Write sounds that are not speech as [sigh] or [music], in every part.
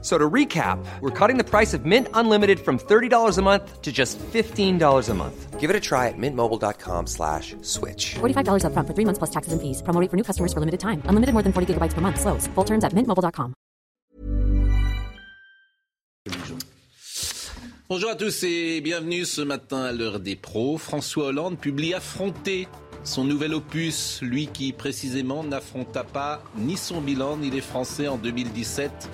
So to recap, we're cutting the price of Mint Unlimited from $30 a month to just $15 a month. Give it a try at mintmobile.com slash switch. $45 upfront for three months plus taxes and fees. Promo rate for new customers for limited time. Unlimited more than 40 gigabytes per month. Slows. Full terms at mintmobile.com. Bonjour à tous et bienvenue ce matin à l'heure des pros. François Hollande publie Affronter, son nouvel opus, lui qui précisément n'affronta pas ni son bilan ni les Français en 2017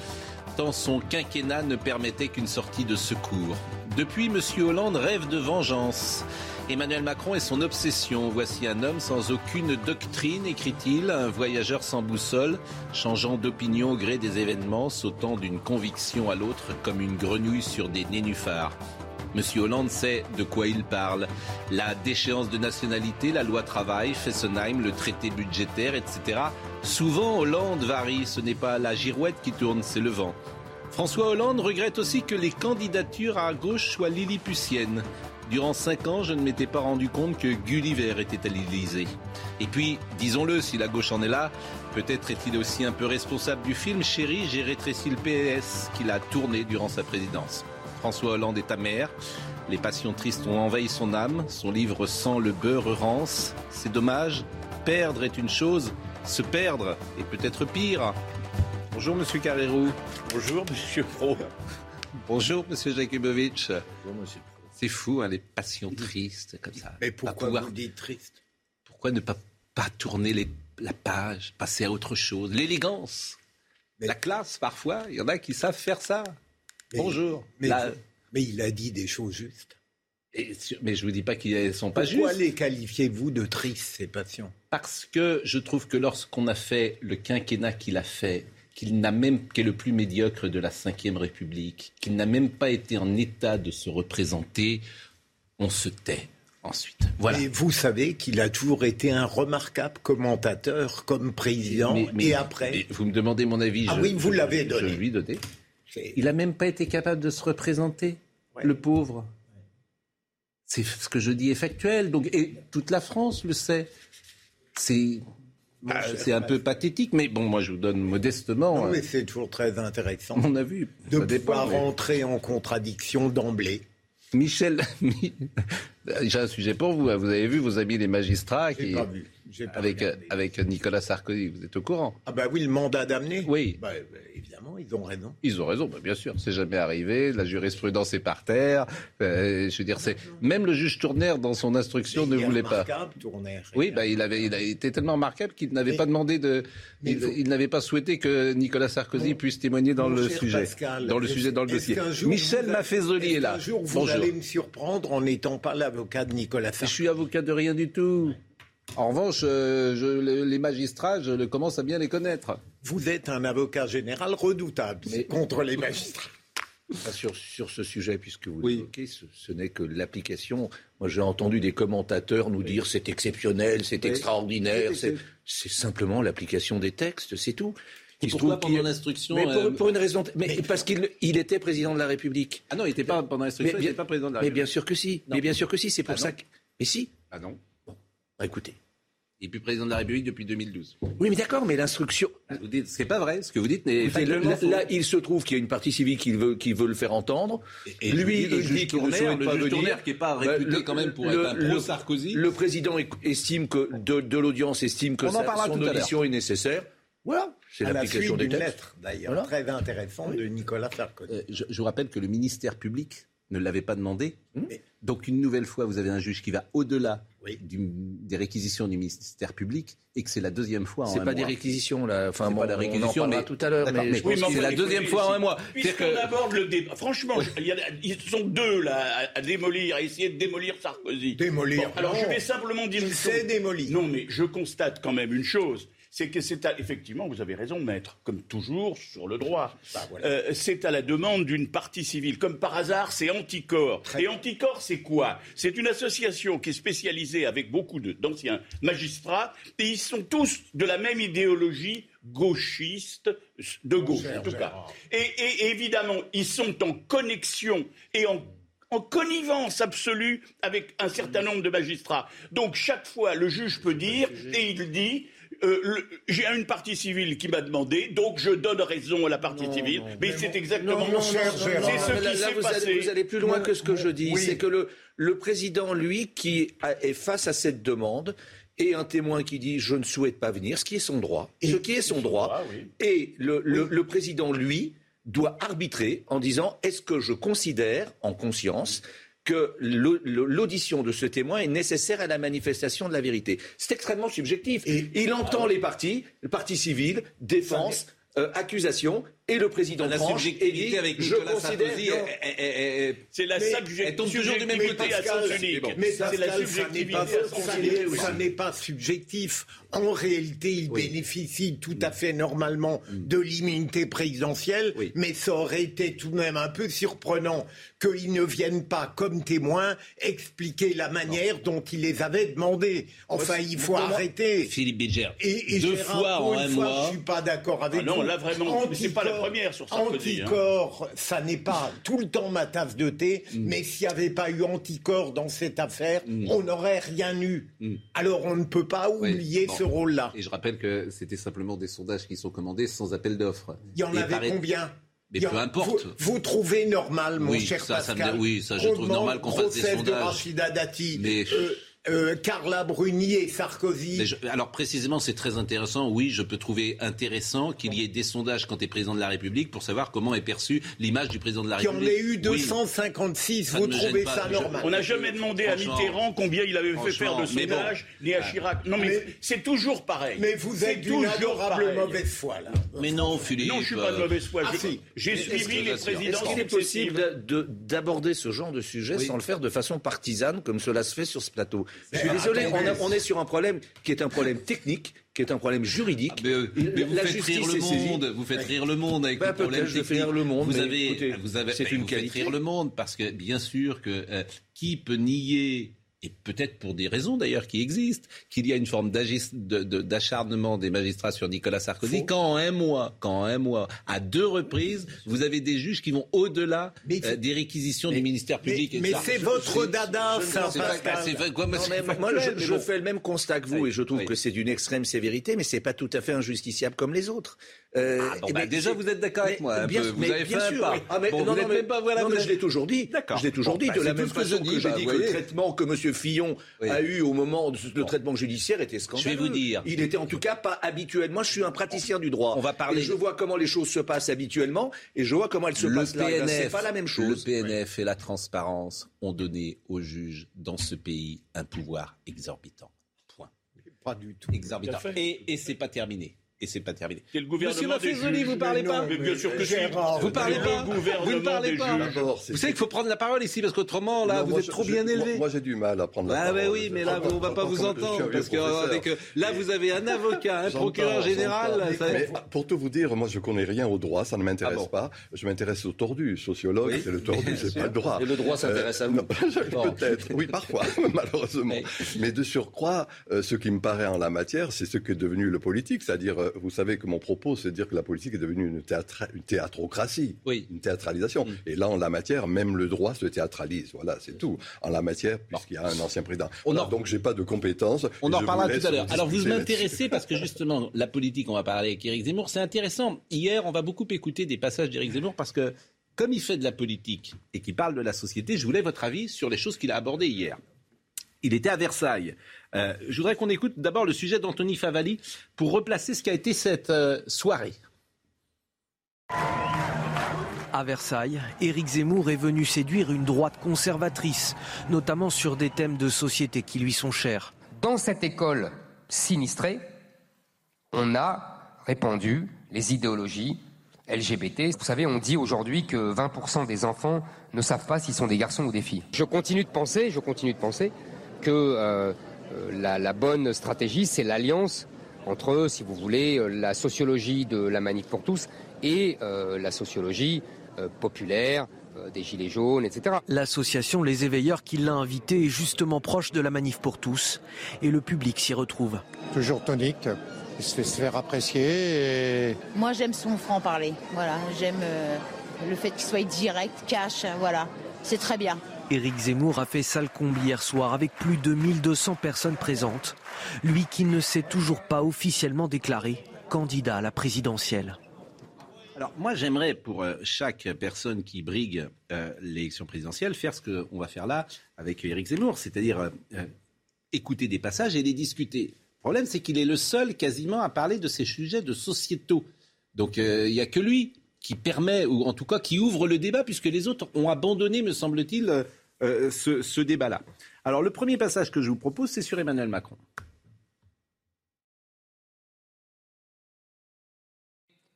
son quinquennat ne permettait qu'une sortie de secours. Depuis, M. Hollande rêve de vengeance. Emmanuel Macron est son obsession. Voici un homme sans aucune doctrine, écrit-il, un voyageur sans boussole, changeant d'opinion au gré des événements, sautant d'une conviction à l'autre comme une grenouille sur des nénuphars. Monsieur Hollande sait de quoi il parle. La déchéance de nationalité, la loi travail, Fessenheim, le traité budgétaire, etc. Souvent, Hollande varie. Ce n'est pas la girouette qui tourne, c'est le vent. François Hollande regrette aussi que les candidatures à gauche soient lilliputiennes. Durant cinq ans, je ne m'étais pas rendu compte que Gulliver était à l'Élysée. Et puis, disons-le, si la gauche en est là, peut-être est-il aussi un peu responsable du film Chéri, j'ai rétréci le PS qu'il a tourné durant sa présidence. François Hollande est amer. Les passions tristes ont envahi son âme. Son livre sent le beurre rance. C'est dommage. Perdre est une chose. Se perdre est peut-être pire. Bonjour, monsieur Carrérou. Bonjour, monsieur Pro. Bonjour, monsieur Jakubowicz. Bonjour, monsieur Pro. C'est fou, hein, les passions tristes comme ça. Mais pourquoi pouvoir- vous dites triste? Pourquoi ne pas, pas tourner les- la page, passer à autre chose? L'élégance, Mais- la classe parfois. Il y en a qui savent faire ça. Mais- Bonjour. mais, La- mais il a dit des choses justes. Et mais je vous dis pas qu'ils sont pas Pourquoi justes. les qualifiez-vous de tristes, ces passions Parce que je trouve que lorsqu'on a fait le quinquennat qu'il a fait, qu'il n'a même, qui est le plus médiocre de la Ve République, qu'il n'a même pas été en état de se représenter, on se tait ensuite. Voilà. Et vous savez qu'il a toujours été un remarquable commentateur comme président Mais- mais- et après. mais vous me demandez mon avis. Ah je- oui, vous je- l'avez je donné. lui ai donné. Il n'a même pas été capable de se représenter, Ouais. le pauvre. C'est ce que je dis est factuel. Donc, et toute la France le sait. C'est ah, c'est un peu pathétique, mais bon, moi je vous donne modestement Non, euh, mais c'est toujours très intéressant mon avis. de Ça dépend, pouvoir mais- entrer en contradiction d'emblée. Michel, [laughs] [laughs] j'ai un sujet pour vous. hein. Vous avez vu vos amis les magistrats qui, pas vu. Avec, euh, regardé. avec Nicolas Sarkozy, vous êtes au courant Ah bah oui, le mandat d'amener Oui. Bah, bah, évidemment, ils ont raison. Ils ont raison, bah, bien sûr, c'est jamais arrivé. La jurisprudence est par terre. Euh, je veux dire, c'est même le juge Tournaire dans son instruction ne voulait pas. Tournaire. Oui, bah, il avait, il a été tellement remarquable qu'il n'avait Mais- pas demandé de, mais il, vous- il n'avait pas souhaité que Nicolas Sarkozy puisse témoigner dans le sujet, Pascal, dans le sujet, dans le dossier. Michel Maffezoli est là. qu'un jour, vous Bonjour. allez me surprendre en n'étant pas l'avocat de Nicolas Je Sarkozy? suis avocat de rien du tout. En revanche, euh, je- les magistrats, je le commence à bien les connaître. Vous êtes un avocat général redoutable Mais- contre les magistrats. Enfin, sur, sur ce sujet, puisque vous Oui. l'évoquez, ce, ce n'est que l'application. Moi, j'ai entendu des commentateurs nous dire c'est exceptionnel, c'est Oui. extraordinaire. Oui, C'est simplement l'application des textes, c'est tout. Il se trouve pendant l'instruction Mais euh, pour, pour une raison. Mais, parce qu'il il était président de la République. Ah non, il n'était pas pendant l'instruction, il n'était pas président de la Mais République. bien sûr que si. Non. Mais bien sûr que si. C'est pour Ah ça que. Mais si. Ah non, Bah, écoutez. il n'est plus président de la République depuis 2012. Oui, mais d'accord, mais l'instruction. Vous dites, c'est pas vrai, ce que vous dites n'est le- là, il se trouve qu'il y a une partie civile qui veut, qui veut le faire entendre. Et Lui, le il dit qu'il ne souhaite le pas juge venir. Tournaire qui n'est pas Bah, réputé le- quand même pour le- être un le- pro-Sarkozy. Le président estime que de, de l'audience estime que On en sa- son audition est nécessaire. Voilà, c'est l'application suite des textes. lettre, d'ailleurs, Voilà. très intéressante de Nicolas Sarkozy. Euh, je, je vous rappelle que le ministère public ne l'avait pas demandé. Mais- Donc une nouvelle fois, vous avez un juge qui va au-delà Oui. du- des réquisitions du ministère public et que c'est la deuxième fois en C'est un pas des mois. réquisitions là. Enfin, C'est bon, pas des on en mais- tout à l'heure. Mais, mais oui, c'est est la la deuxième fois en un mois. Puisqu'on que- aborde le débat, franchement, il y a- ils sont deux là à, à démolir, à essayer de démolir Sarkozy. Démolir, Bon, alors non. je vais simplement dire Il s'est démoli. Non, mais je constate quand même une chose. C'est que c'est à- effectivement, vous avez raison, maître, comme toujours sur le droit. Bah, voilà. Euh, c'est à la demande d'une partie civile. Comme par hasard, c'est Anticor. Et Anticor, c'est quoi? C'est une association qui est spécialisée avec beaucoup d'anciens magistrats, et ils sont tous de la même idéologie gauchistes de gauche, en tout cas. Et, et évidemment, ils sont en connexion et en en connivence absolue avec un certain nombre de magistrats. Donc chaque fois, le juge peut dire, et il dit, euh, j'ai une partie civile qui m'a demandé, donc je donne raison à la partie civile. mais c'est exactement c'est ce là, qui s'est vous, passé. allez, vous allez plus loin que ce que je dis. Oui. C'est que le, le président, lui, qui a- est face à cette demande, et un témoin qui dit je ne souhaite pas venir, ce qui est son droit, ce qui est son droit, et le, le- le président, lui, doit arbitrer en disant est-ce que je considère en conscience que l'audition de ce témoin est nécessaire à la manifestation de la vérité. C'est extrêmement subjectif. Il entend les parties, le parti civil, défense, euh, accusation, et le président La tranche et subjectivité dit avec je Nicolas considère C'est la Mais subject- elle tombe toujours du même côté. subjectivité à Pascal, sens unique. Mais c'est la Pascal, ça n'est subjectivité ça n'est- pas subjectif. En réalité, il bénéficie tout à fait normalement de l'immunité présidentielle, Oui. mais ça aurait été tout de même un peu surprenant qu'ils ne viennent pas comme témoins expliquer la manière dont ils les avaient demandés. Enfin, il faut arrêter. Philippe Bilger, Et, et deux Gérard, fois en une un fois, mois. je suis pas d'accord avec Ah non, vous. là, vraiment, c'est pas la Anticorps- première sur Sarkozy, hein. Anticorps, ça n'est pas tout le temps ma tasse de thé, Mm. mais s'il n'y avait pas eu anticorps dans cette affaire, on n'aurait rien eu. Alors on ne peut pas oublier Mm. bon. ce rôle-là. Et je rappelle que c'était simplement des sondages qui sont commandés sans appel d'offres. Il y en Et avait paraît- combien Mais peu importe. Vous, vous trouvez normal, mon Oui, cher ça, ça me- Pascal oui, ça, je trouve normal qu'on fasse des procès de sondages. Rachida Dati, Mais- euh, euh, Carla Bruni et Sarkozy. Mais je- alors précisément, c'est très intéressant. Oui, je peux trouver intéressant qu'il y ait des sondages quand tu es président de la République pour savoir comment est perçue l'image du président de la Qui en République. ait eu Oui. 256, Ça vous ne trouvez pas. ça Je- normal On n'a jamais demandé à. Mitterrand combien il avait fait faire de mais bon. sondages, ni à Chirac. Non, mais, Mais- c'est toujours pareil. Mais vous C'est êtes d'une toujours adorable pareil. mauvaise foi, là. Mais non, Philippe. Non, je suis pas de mauvaise foi. Ah, si. J'ai suivi les présidents Est-ce qu'il est possible de- de- d'aborder ce genre de sujet sans le faire de façon partisane comme cela se fait sur ce plateau? Je suis désolé, on, a- on est sur un problème qui est un problème technique, qui est un problème juridique. Ah, Mais, euh, mais vous La faites rire le monde, vous faites rire le monde avec Bah, le problème fais technique. rire le monde, Vous avez, écoutez, vous avez, c'est une vous faites qualité. rire le monde parce que bien sûr que euh, qui peut nier et peut-être pour des raisons d'ailleurs qui existent, qu'il y a une forme d'agis- de- de- d'acharnement des magistrats sur Nicolas Sarkozy, quand en un mois, quand en un mois, à deux reprises, vous avez des juges qui vont au-delà euh, des réquisitions du ministère public. mais c'est votre dada, ça, moi, [laughs] je, mais je bon. fais le même constat que vous Oui, et je trouve oui. que c'est d'une extrême sévérité, mais c'est pas tout à fait injusticiable comme les autres. Euh, Ah, bon, eh bah, ben, déjà, vous êtes d'accord avec moi, un bien- peu. Vous mais avez bien fait un sûr, pas. Ah, mais Bon, non, vous non, mais- même pas- voilà, non, vous mais êtes- je l'ai toujours dit. D'accord. Je l'ai toujours Bon, dit. bah, de la même façon que j'ai dit que le traitement que M. Fillon Oui. a eu au moment de le traitement judiciaire était scandaleux. Je vais vous dire. Il était en tout cas pas habituel. Moi, je suis un praticien du droit. On va parler- Et je vois comment les choses se passent habituellement et je vois comment elles se le passent là. Eh ben, PNF, C'est pas la même chose. Le PNF et la transparence ont donné aux juges dans ce pays un pouvoir exorbitant. Point. Pas du tout. Exorbitant. Et, et c'est pas terminé. Et c'est pas terminé. C'est le gouvernement Monsieur Maffezoli, vous parlez Mais pas Mais bien sûr que. Gérard, Vous parlez Le pas gouvernement Vous ne parlez pas Vous savez qu'il faut prendre la parole ici parce qu'autrement, là, Non, vous moi, êtes je- trop je- bien élevé. Moi, j'ai du mal à prendre la Ah parole. ben oui, mais là, on va pas vous entendre parce que euh, avec, euh, là, vous avez un avocat, un procureur général. j'entends. ça- Mais pour tout vous dire, moi je connais rien au droit, ça ne m'intéresse Ah bon pas. Je m'intéresse au tordu. Sociologue, Oui, c'est le tordu, c'est pas le droit. Et le droit s'intéresse à vous. [laughs] Peut-être, oui, parfois, [laughs] malheureusement. Mais de surcroît, euh, ce qui me paraît en la matière, c'est ce qu'est devenu le politique. C'est-à-dire, euh, vous savez que mon propos, c'est de dire que la politique est devenue une, théâtra- une théâtrocratie, Oui. une théâtralisation. Et là, en la matière, même le droit se théâtralise. Voilà, c'est tout. En la matière, puisqu'il y a un ancien président. On Voilà, en- donc, j'ai pas de compétences. On en reparlera tout à l'heure. Alors vous m'intéressez parce que justement, la politique, on va parler avec Éric Zemmour, c'est intéressant. Hier, on va beaucoup écouter des passages d'Éric Zemmour parce que comme il fait de la politique et qu'il parle de la société, je voulais votre avis sur les choses qu'il a abordées hier. Il était à Versailles. Euh, je voudrais qu'on écoute d'abord le sujet d'Anthony Favali pour replacer ce qu'a été cette euh, soirée. À Versailles, Éric Zemmour est venu séduire une droite conservatrice, notamment sur des thèmes de société qui lui sont chers. Dans cette école sinistrée, on a répandu les idéologies LGBT. Vous savez, on dit aujourd'hui que 20% des enfants ne savent pas s'ils sont des garçons ou des filles. Je continue de penser, je continue de penser que euh, euh, la, la bonne stratégie, c'est l'alliance entre, si vous voulez, euh, la sociologie de la manif pour tous et euh, la sociologie euh, populaire euh, des gilets jaunes, etc. L'association Les Éveilleurs qui l'a invité est justement proche de la manif pour tous et le public s'y retrouve. toujours tonique, il se fait se faire apprécier. Et... Moi, j'aime son franc-parler. Voilà, j'aime euh, le fait qu'il soit direct, cash, voilà. C'est très bien. Éric Zemmour a fait salle comble hier soir avec plus de 1200 personnes présentes. Lui qui ne s'est toujours pas officiellement déclaré candidat à la présidentielle. Alors moi j'aimerais pour euh, chaque personne qui brigue euh, l'élection présidentielle faire ce qu'on va faire là avec Éric Zemmour, c'est-à-dire euh, écouter des passages et les discuter. Le problème c'est qu'il est le seul quasiment à parler de ces sujets de sociétaux. Donc il n'y a que lui qui permet, ou en tout cas qui ouvre le débat, puisque les autres ont abandonné, me semble-t-il, ce, ce débat-là. Alors le premier passage que je vous propose, c'est sur Emmanuel Macron.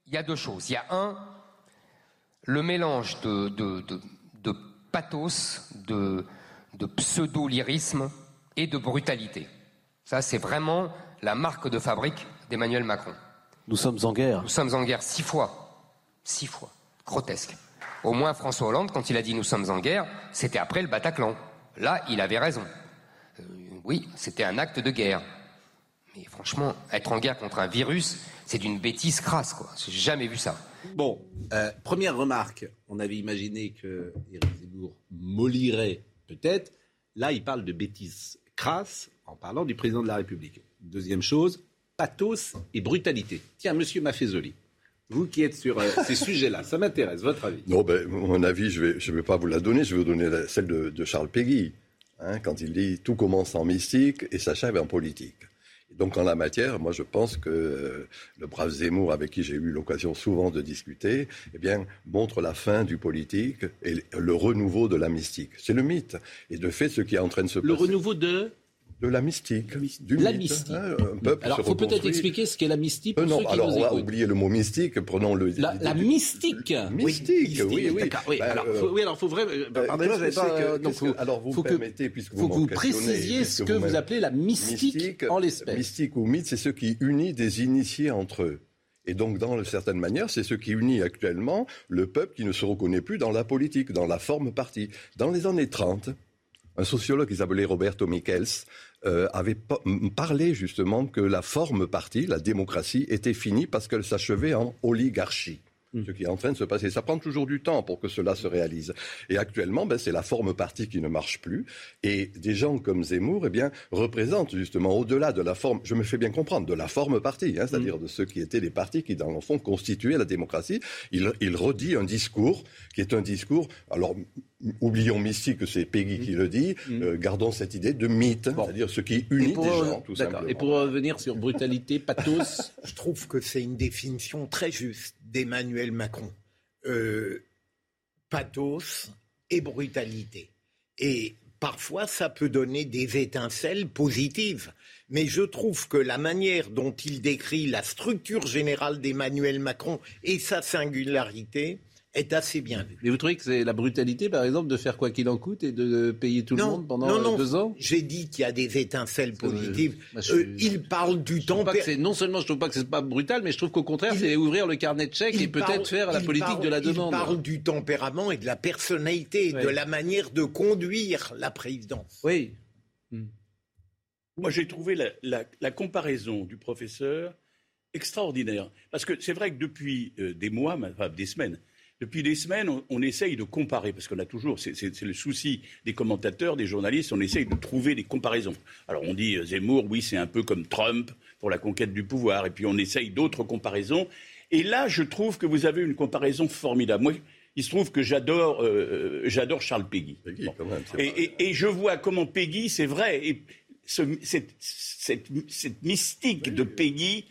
il y a deux choses. Il y a un, le mélange de, de, de, pathos, de, de pseudo-lyrisme et de brutalité. Ça, c'est vraiment la marque de fabrique d'Emmanuel Macron. Nous sommes en guerre. Nous sommes en guerre six fois. Six fois. Grotesque. Au moins, François Hollande, quand il a dit nous sommes en guerre, c'était après le Bataclan. Là, il avait raison. Euh, oui, c'était un acte de guerre. Mais franchement, être en guerre contre un virus, c'est d'une bêtise crasse, quoi. J'ai jamais vu ça. Bon, euh, première remarque, on avait imaginé que Éric Zemmour mollirait peut-être. Là, il parle de bêtise crasse en parlant du président de la République. Deuxième chose, pathos et brutalité. Tiens, monsieur Maffezoli, vous qui êtes sur euh, ces sujets-là, ça m'intéresse, votre avis. Non, ben, mon avis, je ne vais, je vais pas vous la donner, je vais vous donner celle de, Charles Péguy, hein, quand il dit Tout commence en mystique et s'achève en politique. Donc en la matière, moi je pense que euh, le brave Zemmour, avec qui j'ai eu l'occasion souvent de discuter, eh bien, montre la fin du politique et le renouveau de la mystique. C'est le mythe. Et de fait, ce qui est en train de se passer. Le renouveau de de la mystique. Du la mystique. Hein, alors, il faut peut-être expliquer ce qu'est la mystique. Pour euh, non, alors on va oublier le mot mystique. Prenons le. La, la mystique. Mystique, oui, oui. oui. alors, faut, oui, alors, faut vraiment. Euh, alors, vous faut permettez, puisque vous vous précisiez ce que vous, appelez la mystique, mystique en l'espèce. Mystique ou mythe, c'est ce qui unit des initiés entre eux. Et donc, dans une certaine manière, c'est ce qui unit actuellement le peuple qui ne se reconnaît plus dans la politique, dans la forme partie. Dans les années 30, un sociologue qui s'appelait Roberto Michels euh, avait parlé justement que la forme partie, la démocratie, était finie parce qu'elle s'achevait en oligarchie. Mm. ce qui est en train de se passer. Ça prend toujours du temps pour que cela se réalise. Et actuellement, ben, c'est la forme partie qui ne marche plus. Et des gens comme Zemmour, eh bien, représentent justement, au-delà de la forme, je me fais bien comprendre, de la forme partie, hein, c'est-à-dire mm. de ceux qui étaient les partis qui, dans le fond, constituaient la démocratie. Il, il redit un discours qui est un discours, alors, oublions mystique, c'est Peggy mm. qui le dit, euh, gardons cette idée de mythe, c'est-à-dire ce qui unit des gens, tout simplement. Et pour revenir sur brutalité, pathos, [laughs] je trouve que c'est une définition très juste d'Emmanuel Macron. Euh, pathos et brutalité. Et parfois, ça peut donner des étincelles positives. Mais je trouve que la manière dont il décrit la structure générale d'Emmanuel Macron et sa singularité, est assez bien vu. Mais vous trouvez que c'est la brutalité, par exemple, de faire quoi qu'il en coûte et de payer tout le monde pendant deux ans? J'ai dit qu'il y a des étincelles positives. Euh, il parle du temps. Non seulement je trouve pas que c'est pas brutal, mais je trouve qu'au contraire, c'est ouvrir le carnet de chèques et peut-être faire la politique de la demande. Il parle du tempérament et de la personnalité, de la manière de conduire la présidence. Oui. Hmm. Moi, j'ai trouvé la, la, comparaison du professeur extraordinaire. Parce que c'est vrai que depuis euh, des mois, enfin, des semaines, depuis des semaines, on, essaye de comparer, parce qu'on a toujours, c'est le souci des commentateurs, des journalistes, on essaye de trouver des comparaisons. Alors on dit euh, Zemmour, oui, c'est un peu comme Trump pour la conquête du pouvoir, et puis on essaye d'autres comparaisons. Et là, je trouve que vous avez une comparaison formidable. Moi, il se trouve que j'adore, euh, j'adore Charles Peggy. et, je vois comment Peggy, c'est vrai, et cette, cette, mystique de Peggy,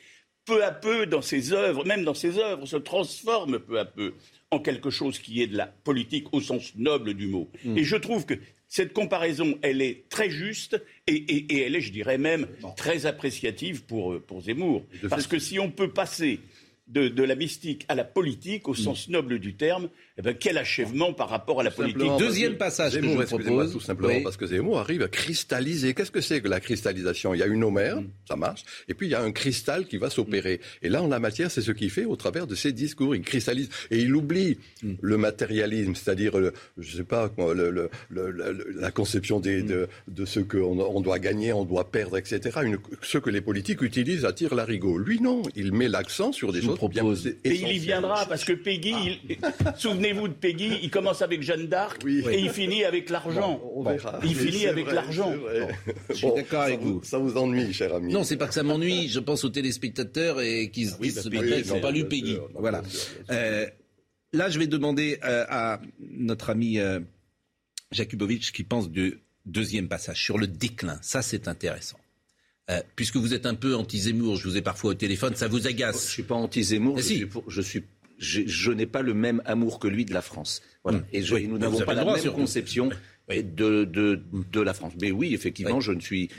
peu à peu dans ses œuvres, même dans ses œuvres, se transforme peu à peu en quelque chose qui est de la politique au sens noble du mot. Mm. Et je trouve que cette comparaison, elle est très juste et, elle est, je dirais même, très appréciative pour, euh, pour Zemmour. Parce que si on peut passer de, de la mystique à la politique, au Mm. sens noble du terme, eh ben, quel achèvement par rapport à la politique. Simplement Deuxième que passage que Zemmour, je excusez-moi, propose. Tout simplement Oui. parce que Zemmour arrive à cristalliser. Qu'est-ce que c'est que la cristallisation? Il y a une homère, Mm. ça marche, et puis il y a un cristal qui va s'opérer. Et là, en la matière, c'est ce qu'il fait au travers de ses discours. Il cristallise et il oublie Mm. le matérialisme, c'est-à-dire, le- je sais pas, le- le- la conception des, Mm. de, de ce qu'on on doit gagner, on doit perdre, etc. Une- ce que les politiques utilisent à tir larigot. Lui, non, il met l'accent sur des Je choses propose- Et il y viendra parce que Peggy, il- souvenez-vous de Peggy, il commence avec Jeanne d'Arc Oui. et il finit avec l'argent. On verra. Il finit avec l'argent. vrai. Je suis d'accord ça avec vous. Ça vous ennuie, cher ami. Non, c'est pas que ça m'ennuie. Je pense aux téléspectateurs et qui se oui, disent bah, ce n'ont non, pas lu Peggy. sûr, non, voilà. bien sûr, bien sûr. Euh, là, je vais demander euh, à notre ami euh, Jakubowicz qui pense du deuxième passage sur le déclin. Ça, c'est intéressant. Euh, puisque vous êtes un peu anti-Zemmour, je vous ai parfois au téléphone, ça vous Je agace. suis pas anti-Zemmour, je, si. suis pour- je suis- je, je n'ai pas le même amour que lui de la France. Voilà. Mm. Et je- Oui, nous n'avons pas la droit, même conception Oui. de, de, de la France. Mais oui, effectivement, Oui. je ne suis.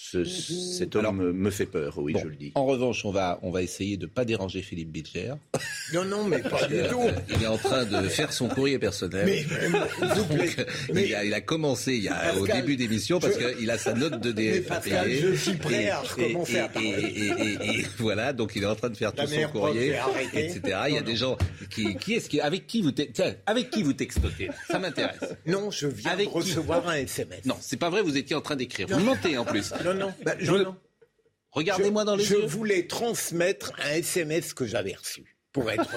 Ce- cet homme Alors- me, me fait peur, oui, Bon, je le dis. En revanche, on va, on va essayer de ne pas déranger Philippe Bilger. [laughs] Non, non, mais pas du tout. Il est en train de faire son courrier personnel. Mais, euh, [laughs] Donc, mais- il, a, il a commencé il y a, au début d'émission parce je- qu'il a sa note de [laughs] DF Pascal, je suis prêt à Et- recommencer et, à parler. et, et- et- et voilà, donc il est en train de faire La tout son courrier, etc. Il y a Non, des gens qui, qui est-ce qui, avec qui vous, te- tiens, avec qui vous textotez? Ça m'intéresse. Non, je viens Avec de qui? recevoir un SMS. Non, c'est pas vrai. Vous étiez en train d'écrire. Vous mentez en plus. Non, non, bah, Je- non, non. Regardez-moi dans les je yeux. voulais transmettre un SMS que j'avais reçu pour être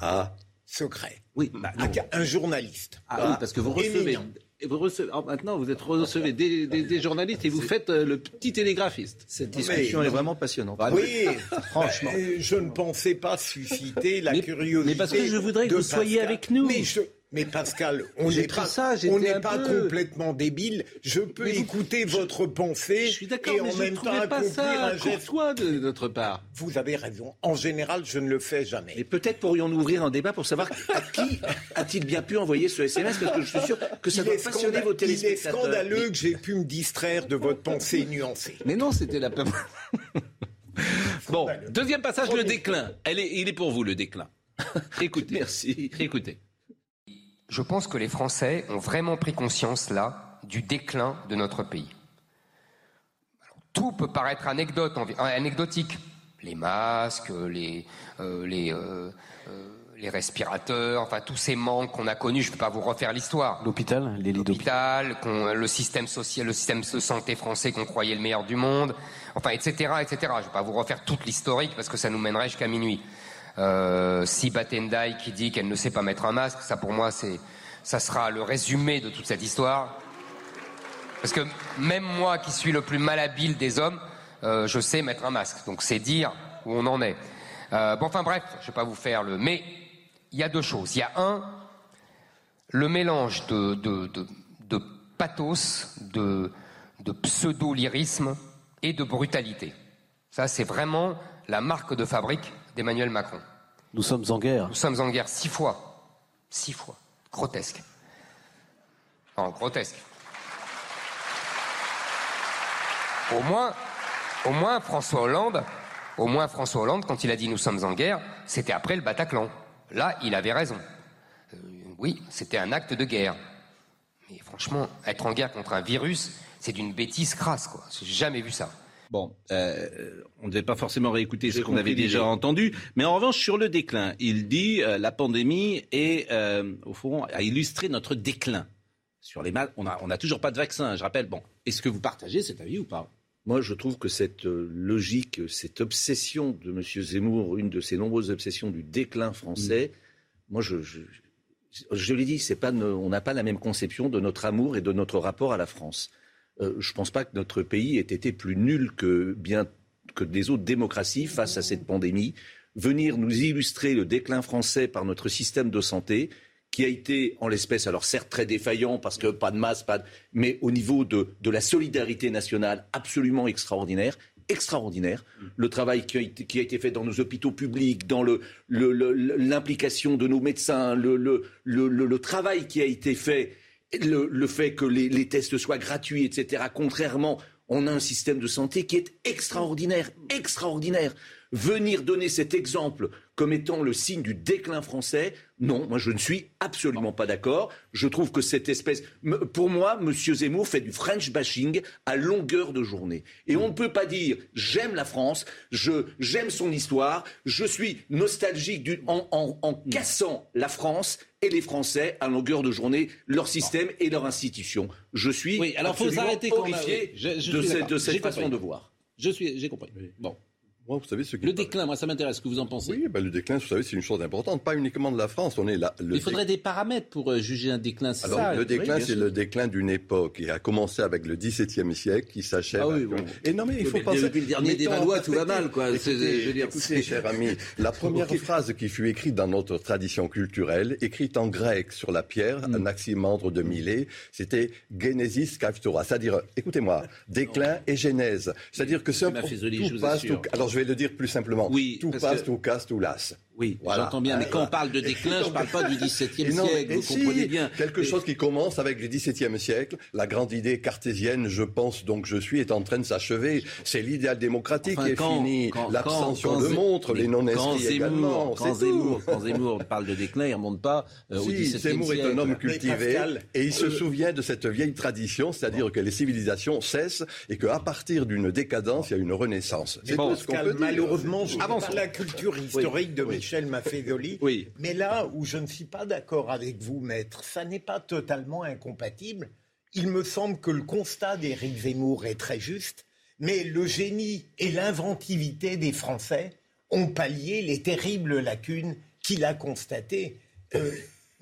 Ah, secret. Oui, bah, un journaliste. Ah oui, parce que vous recevez. Et Vous recevez oh, maintenant, vous êtes recevez des, des- des journalistes et vous faites euh, le petit télégraphiste. Cette discussion Mais- est vraiment passionnante. Oui, [laughs] franchement. bah, je ne pensais pas susciter la Mais- curiosité. mais parce que je voudrais que vous soyez Pascal. avec nous. Mais, je- mais Pascal, on n'est pas, ça, j'étais on n'est un pas peu- complètement débile. Je peux Mais vous- écouter votre pensée Je suis d'accord, et mais en je même ne temps pas accomplir ça un geste. de notre part. Vous avez raison. En général, je ne le fais jamais. Et peut-être pourrions-nous ouvrir un débat pour savoir à qui [laughs] a-t-il bien pu envoyer ce SMS Parce que je suis sûr que ça il, doit passionner vos il est téléspectateurs. scandaleux que j'ai pu me distraire de votre pensée nuancée. Mais non, c'était la peur. [laughs] bon, deuxième passage, le déclin. Elle est, il est pour vous, le déclin. [laughs] Écoutez. Merci. Écoutez. Je pense que les Français ont vraiment pris conscience, là, du déclin de notre pays. Alors, tout peut paraître anecdote, euh, anecdotique. Les masques, les, euh, les, euh, euh, les respirateurs, enfin tous ces manques qu'on a connus, je ne vais pas vous refaire l'histoire. L'hôpital, les lits d'hôpital. L'hôpital, qu'on- le système social, le système de santé français qu'on croyait le meilleur du monde, enfin, etc., etc. Je ne vais pas vous refaire toute l'historique parce que ça nous mènerait jusqu'à minuit. Euh, si Batendai qui dit qu'elle ne sait pas mettre un masque, ça pour moi, c'est, ça sera le résumé de toute cette histoire. Parce que même moi qui suis le plus malhabile des hommes, euh, je sais mettre un masque. Donc c'est dire où on en est. Euh, bon, enfin bref, je ne vais pas vous faire le. Mais il y a deux choses. Il y a un, le mélange de, pathos, de, de pseudo-lyrisme et de brutalité. Ça, c'est vraiment la marque de fabrique d'Emmanuel Macron. Nous sommes en guerre. Nous sommes en guerre six fois. Six fois. Grotesque. Non, grotesque. Au moins, au moins François Hollande, au moins François Hollande, quand il a dit nous sommes en guerre, c'était après le Bataclan. Là, il avait raison. Euh, oui, c'était un acte de guerre. Mais franchement, être en guerre contre un virus, c'est d'une bêtise crasse, quoi. J'ai jamais vu ça. Bon, euh, on ne devait pas forcément réécouter ce qu'on avait déjà entendu, mais en revanche sur le déclin, il dit euh, la pandémie est euh, au fond a illustré notre déclin. Sur les mal, on a on a toujours pas de vaccin. Je rappelle. Bon, est-ce que vous partagez cet avis ou pas? Moi, je trouve que cette euh, logique, cette obsession de M. Zemmour, une de ses nombreuses obsessions du déclin français, moi, je, je, je l'ai dit, pas, on n'a pas la même conception de notre amour et de notre rapport à la France. Euh, je ne pense pas que notre pays ait été plus nul que bien que des autres démocraties face à cette pandémie. Venir nous illustrer le déclin français par notre système de santé, qui a été, en l'espèce, alors certes très défaillant parce que pas de masse, pas mais au niveau de, la solidarité nationale, absolument extraordinaire. Extraordinaire. Le travail qui a, été, fait dans nos hôpitaux publics, dans le- le- le- l'implication de nos médecins, le travail qui a été fait, le, fait que les, les tests soient gratuits, etc. Contrairement, on a un système de santé qui est extraordinaire, extraordinaire. Venir donner cet exemple comme étant le signe du déclin français, non, moi je ne suis absolument pas d'accord. Je trouve que cette espèce, pour moi, M. Zemmour fait du French bashing à longueur de journée. Et on ne peut pas dire j'aime la France, je j'aime son histoire, je suis nostalgique du- en, en- en cassant la France et les Français à longueur de journée, leur système et leur institution. Je suis Oui, alors faut absolument s'arrêter quand même. horrifié Oui, je- je de suis cette, de cette façon compris. de voir. Je suis, j'ai compris. Bon. Moi, vous savez ce qui Le déclin, moi, ça m'intéresse. Ce que vous en pensez Oui, ben, le déclin, vous savez, c'est une chose importante, pas uniquement de la France. On est là. Le Il faudrait des paramètres pour euh, juger un déclin. c'est Alors, ça le déclin, c'est le déclin d'une époque qui a commencé avec le XVIIe siècle, qui s'achève. Ah oui, avec- bon. Et non, mais il faut Mais penser. depuis le dernier des Valois, tout va mal, quoi. C'est- Écoutez, je veux dire, écoutez, cher ami, la [laughs] première phrase qui fut écrite dans notre tradition culturelle, écrite en grec sur la pierre, Mm. un de Milet, c'était Genesis Kaftora. C'est-à-dire, écoutez-moi, déclin et genèse. C'est-à-dire que c'est un ma fésolie, je tout vous passe, Alors, je vais le dire plus simplement. Oui, tout passe, que- tout casse, tout lasse. Oui, Voilà. j'entends bien. Mais quand on parle de déclin, je ne parle pas du XVIIe [laughs] non, siècle. et Vous si, comprenez bien. Quelque chose qui commence avec le XVIIe siècle, la grande idée cartésienne, je pense donc je suis, est en train de s'achever. C'est l'idéal démocratique Enfin, qui est quand- fini. quand- L'abstention le montre, les non-inscrits Zemmour, également. Quand Zemmour, quand Zemmour parle de déclin, il ne remonte pas euh, au Si, XVIIe Zemmour est un siècle. homme cultivé Pascal, et il se euh, souvient de cette vieille tradition, c'est-à-dire que les civilisations cessent et qu'à partir d'une décadence, il y a une renaissance. C'est Bon, tout ce qu'on Dire. malheureusement, la culture historique de Michel Maffezoli. Oui. Mais là où je ne suis pas d'accord avec vous, maître, ça n'est pas totalement incompatible. Il me semble que le constat d'Éric Zemmour est très juste, mais le génie et l'inventivité des Français ont pallié les terribles lacunes qu'il a constatées. Euh,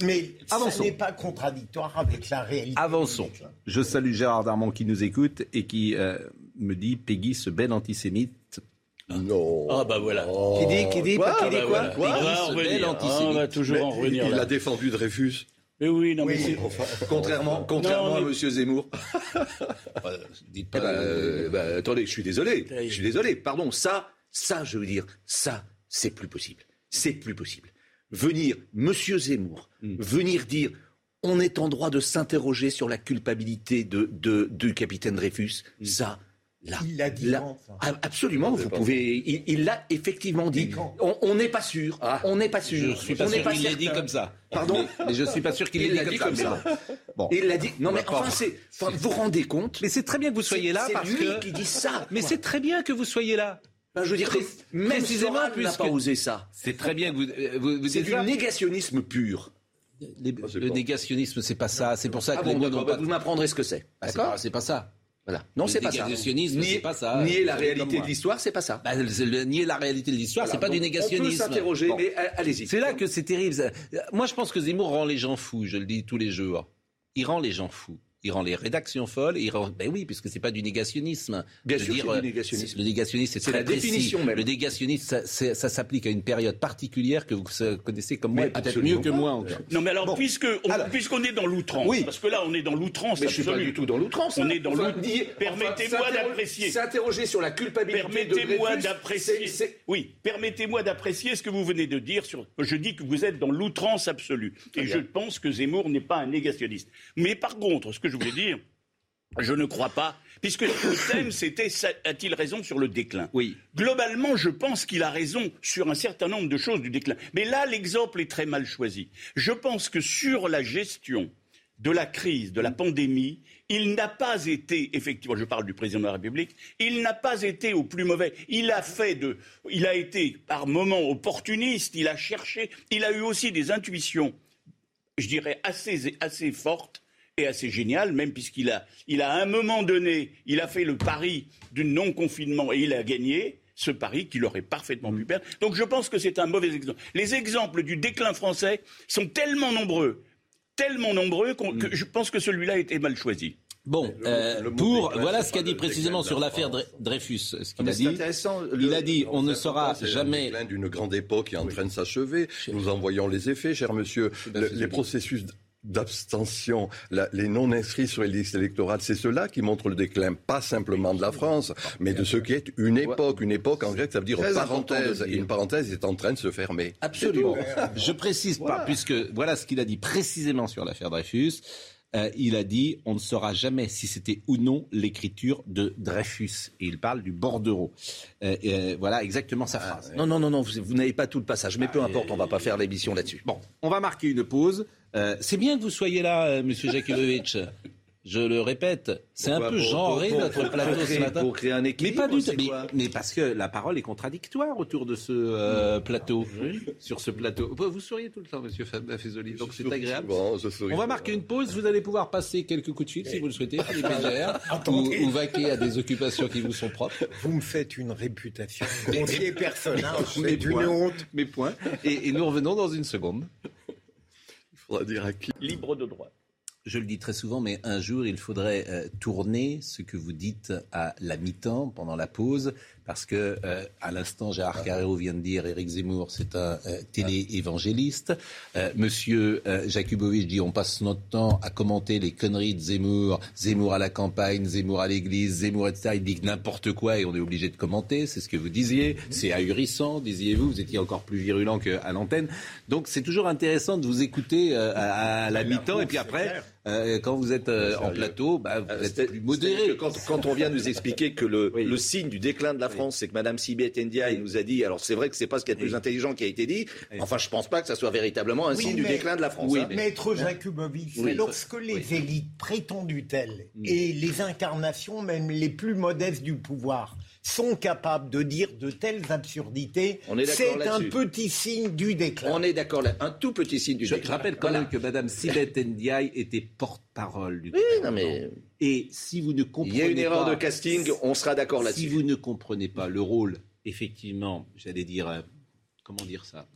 mais ça Avançons. n'est pas contradictoire avec la réalité. Avançons. Je salue Gérard Darmon qui nous écoute et qui euh, me dit Peggy, ce bel antisémite. Non. Ah bah voilà. Qui dit, qui dit, Quoi qui dit bah quoi voilà. Peggy, On va ce revenir. bel Ah, antisémite. on va toujours en Mais revenir il là. a défendu Dreyfus. Mais oui, non mais Oui. c'est- Contrairement, contrairement Non, à mais- M. Zemmour. Euh, [laughs] dites Eh pas, ben, euh, euh, bah, attendez, je suis désolé. Je suis désolé. Pardon, ça, ça, je veux dire, ça, c'est plus possible. C'est plus possible. Venir, Monsieur Zemmour, Hmm. venir dire, on est en droit de s'interroger sur la culpabilité de, de- du capitaine Dreyfus, Hmm. ça, là, Il l'a dit là- quand, ça Ah, absolument, vous pouvez. Il l'a effectivement dit. On n'est pas sûr. On n'est pas sûr. Je suis pas on sûr qu'il l'ait dit comme ça. Pardon Mais je suis pas sûr qu'il Il l'ait l'a dit dit comme ça. bon. Bon. Il l'a dit. Non mais enfin, c'est. enfin, vous vous rendez compte Mais c'est très bien que vous soyez là C'est parce lui que. qui dit ça. Mais c'est très bien que vous soyez là. Ben, je veux dire, Pré- même précisément, Soral n'a puisque- pas osé ça. C'est très bien que vous. euh, vous, vous C'est du négationnisme pur. Les- c'est le pas- négationnisme, c'est pas ça. C'est pour ça Ah que les bon, bah, pas. vous m'apprendrez ce que c'est. Ah, c'est D'accord pas- C'est pas ça. Voilà. Non, c'est pas ça. Nier- pas ça. Nier la Vous savez comme réalité de l'histoire, c'est pas ça. Bah, le- nier la réalité de l'histoire, c'est pas du négationnisme. On peut s'interroger, Bon. mais euh, allez-y. C'est là que c'est terrible. Moi, je pense que Zemmour rend les gens fous. Je le dis tous les jours. Il rend les gens fous. Il rend les rédactions folles. Il rend... Ben oui, puisque c'est pas du négationnisme. Bien sûr du négationnisme. c'est- Le négationnisme, c'est la précis. définition même. Le négationnisme, ça, s'applique à une période particulière que vous connaissez comme moi, Mais et peut-être mieux que moi encore. Non mais alors, Bon. puisque on, Alors. puisqu'on est dans l'outrance, Oui. parce que là on est dans l'outrance Mais je suis pas absolue. du tout dans l'outrance. On hein. est dans Enfin, l'outrance. Permettez-moi enfin, d'apprécier. S'interroger sur la culpabilité de Permettez-moi d'apprécier. Oui, permettez-moi d'apprécier ce que vous venez de dire. Sur... Je dis que vous êtes dans l'outrance absolue. Et je pense que Zemmour n'est pas un négationniste. Mais par contre, ce que je voulais dire, je ne crois pas, puisque le thème c'était a-t-il raison sur le déclin? Oui. Globalement, je pense qu'il a raison sur un certain nombre de choses du déclin. Mais là, l'exemple est très mal choisi. Je pense que sur la gestion de la crise, de la pandémie, il n'a pas été, effectivement, je parle du président de la République, il n'a pas été au plus mauvais. Il a fait de, il a été par moments opportuniste, il a cherché, il a eu aussi des intuitions, je dirais, assez, assez fortes et assez géniales, même puisqu'il a, il a à un moment donné, il a fait le pari du non-confinement et il a gagné ce pari qu'il aurait parfaitement pu perdre. Donc je pense que c'est un mauvais exemple. Les exemples du déclin français sont tellement nombreux, tellement nombreux qu'on- que je pense que celui-là a été mal choisi. Bon, euh, le pour déclin, voilà ce qu'a dit précisément sur l'affaire Dreyfus. Ce qu'il Ah, Mais a c'est dit. intéressant. Il a dit on ne saura jamais. D'une grande époque qui est en train de s'achever. Nous en voyons les effets, cher monsieur. Le- les processus d'abstention, la- les non-inscrits sur les listes électorales, c'est cela qui montre le déclin, pas simplement de la France, mais de ce qui est une époque. Une époque, en grec, ça veut dire parenthèse. Et une parenthèse est en train de se fermer. Absolument. Je précise pas, puisque voilà ce qu'il a dit précisément sur l'affaire Dreyfus. Euh, il a dit on ne saura jamais si c'était ou non l'écriture de Dreyfus. Et il parle du bordereau. Euh, euh, voilà exactement sa phrase. Non, non, non, non, vous, vous n'avez pas tout le passage, mais peu importe, on va pas faire l'émission là-dessus. Bon, on va marquer une pause. C'est bien que vous soyez là, Monsieur Jakubovic. [laughs] Je le répète, c'est un peu Pour- genré pour- notre pour- plateau pour ce matin. pour créer un mais équilibre, pas du tout. Mais, mais parce que la parole est contradictoire autour de ce euh, plateau, sur ce plateau. Vous souriez tout le temps, Monsieur Fazoli, donc c'est agréable. Bon, je souris On va souvent. marquer une pause. Vous allez pouvoir passer quelques coups de fil si vous le souhaitez, Philippe [laughs] ou, ou vaquer à des occupations qui vous sont propres. Vous me faites une réputation. [laughs] Grossier personnage, Mes c'est une honte. Mes points. Et, et nous revenons dans une seconde. Il faudra dire à qui. Libre de droit. Je le dis très souvent, mais un jour, il faudrait euh, tourner ce que vous dites à la mi-temps, pendant la pause, parce que euh, à l'instant, Gérard Carreau vient de dire Éric Zemmour, c'est un euh, télé-évangéliste. Monsieur Jakubovic dit on passe notre temps à commenter les conneries de Zemmour, Zemmour à la campagne, Zemmour à l'église, Zemmour, etc. Il dit n'importe quoi et on est obligé de commenter. C'est ce que vous disiez. C'est ahurissant, disiez-vous. Vous étiez encore plus virulent qu'à l'antenne. Donc c'est toujours intéressant de vous écouter à, à la mi-temps et puis après. Euh, quand vous êtes euh, en plateau, bah, vous êtes plus modéré. Quand, quand on vient nous expliquer que le, le signe du déclin de la France, c'est que Mme Sibeth Ndiaye nous a dit, alors c'est vrai que c'est pas ce qu'il y a de plus intelligent qui a été dit, enfin je pense pas que ça soit véritablement un Oui, signe du déclin de la France. Oui, hein. Maître Jakubovic, c'est Oui. lorsque les élites prétendues telles Mm. et les incarnations même les plus modestes du pouvoir sont capables de dire de telles absurdités, On est d'accord c'est un petit signe du déclin. On est d'accord là, un tout petit signe du Je, je déclin. rappelle quand Voilà. même que Mme Sibeth Ndiaye était porte-parole du Oui, non, mais Et si vous ne comprenez il y a une erreur pas- de casting, on sera d'accord Si là-dessus. vous ne comprenez pas le rôle, effectivement, j'allais dire, euh, comment dire ça,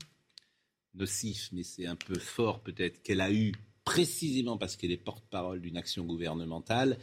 nocif, mais c'est un peu fort peut-être, qu'elle a eu précisément parce qu'elle est porte-parole d'une action gouvernementale,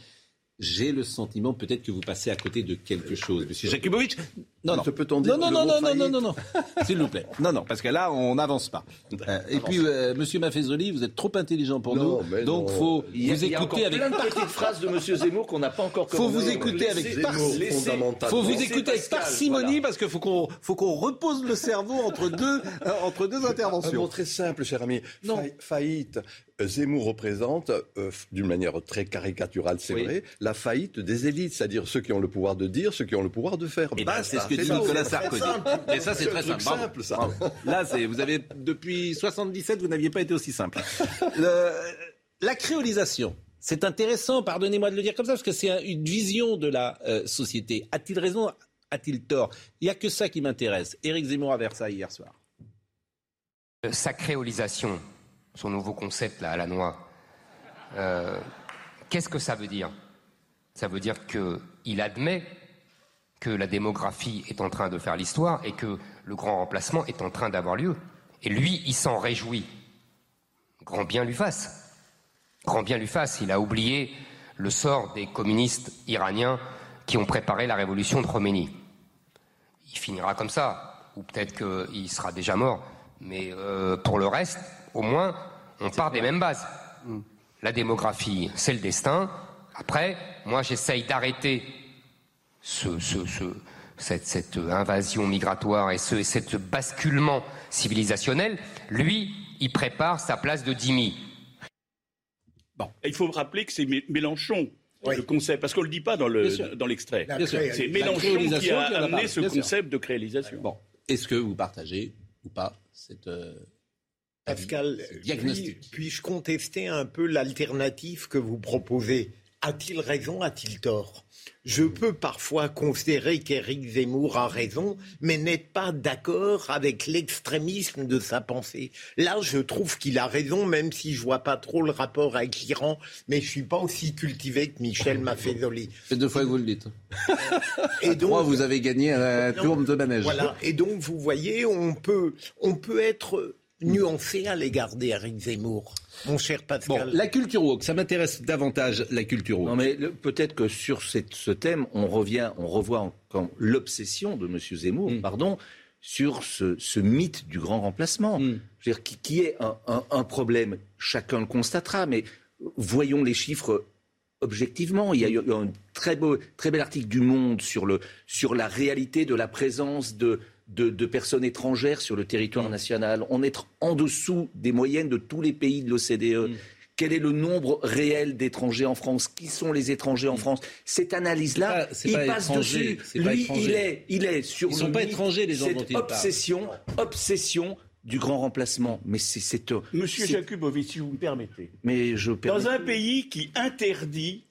j'ai le sentiment peut-être que vous passez à côté de quelque chose. Monsieur Jakubovic Non, non. Se peut-on dire Non, non, le non, mot non, non, non, non, non. [laughs] S'il vous plaît. Non, non, parce que là, on n'avance pas. Euh, et puis, euh, Monsieur Maffezoli, vous êtes trop intelligent pour Non, nous, donc non. faut Il y a, vous il y a écouter avec plein de petites phrases de M. Zemmour qu'on n'a pas encore faut vous écouter avec fondamentalement. faut vous écouter avec parcimonie parce qu'il faut qu'on faut qu'on repose le cerveau entre deux euh, entre deux Un mot interventions. très simple, cher ami. Non. Failli- Faillite. Zemmour représente, euh, d'une manière très caricaturale, c'est Oui. vrai, la faillite des élites, c'est-à-dire ceux qui ont le pouvoir de dire, ceux qui ont le pouvoir de faire. Et ben, Basta, c'est ce que dit. Nicolas Sarkozy. très simple. Mais ça, c'est très simple. Simple, ça. Bravo. Là, c'est vous avez depuis 77, vous n'aviez pas été aussi simple. [laughs] Le- la créolisation. C'est intéressant, pardonnez-moi de le dire comme ça, parce que c'est un- une vision de la euh, société. A-t-il raison A-t-il tort? Il n'y a que ça qui m'intéresse. Éric Zemmour à Versailles hier soir. Euh, Sa créolisation, son nouveau concept là, à la noix, euh, qu'est-ce que ça veut dire? Ça veut dire qu'il admet que la démographie est en train de faire l'histoire et que le grand remplacement est en train d'avoir lieu. Et lui, il s'en réjouit. Grand bien lui fasse. Grand bien lui fasse. Il a oublié le sort des communistes iraniens qui ont préparé la révolution de Khomeini. Il finira comme ça, ou peut-être qu'il sera déjà mort. Mais euh, pour le reste, au moins, on part des mêmes bases. La démographie, c'est le destin. Après, moi, j'essaye d'arrêter ce, ce- ce- cette, cette invasion migratoire et ce cette basculement civilisationnel. Lui, il prépare sa place de Dimi. Il faut rappeler que c'est Mé- Mélenchon. Oui. Le concept, parce qu'on ne le dit pas dans le- l'extrait. C'est Mélenchon qui a qui en a amené ce concept de créolisation. Bon, est-ce que vous partagez ou pas cette euh, Pascal, diagnostic puis- puis-je contester un peu l'alternative que vous proposez? A-t-il raison, a-t-il tort? Je peux parfois considérer qu'Éric Zemmour a raison, mais n'être pas d'accord avec l'extrémisme de sa pensée. Là, je trouve qu'il a raison, même si je vois pas trop le rapport avec l'Iran, mais je suis pas aussi cultivé que Michel [laughs] Maffezoli. C'est deux fois que vous le dites. Et donc, Moi, vous avez gagné à la tourne de manège. Voilà. Et donc, vous voyez, on peut, on peut être nuancé à l'égard d'Éric Zemmour, mon cher Bon, Pascal. la culture woke, ça m'intéresse davantage, la culture woke. Non, mais peut-être que sur cette- ce thème, on revient, on revoit encore l'obsession de M. Zemmour, Mm. pardon, sur ce, ce mythe du grand remplacement. Mm. Je veux dire, qui, qui est un, un- un problème. Chacun le constatera, mais voyons les chiffres objectivement. Il y a eu un très, beau, très bel article du Monde sur, le, sur la réalité de la présence de, de, de personnes étrangères sur le territoire national. On est en dessous des moyennes de tous les pays de l'OCDE. quel est le nombre réel d'étrangers en France, qui sont les étrangers en France? Cette analyse-là, il pas passe étranger, dessus. pas Lui, il est, il est sur Ils sont le pas mythe, étrangers, les gens cette obsession, obsession du grand remplacement. Mais c'est, c'est, Monsieur Jakubovic, si vous me permettez. mais je permets- Dans un pays qui interdit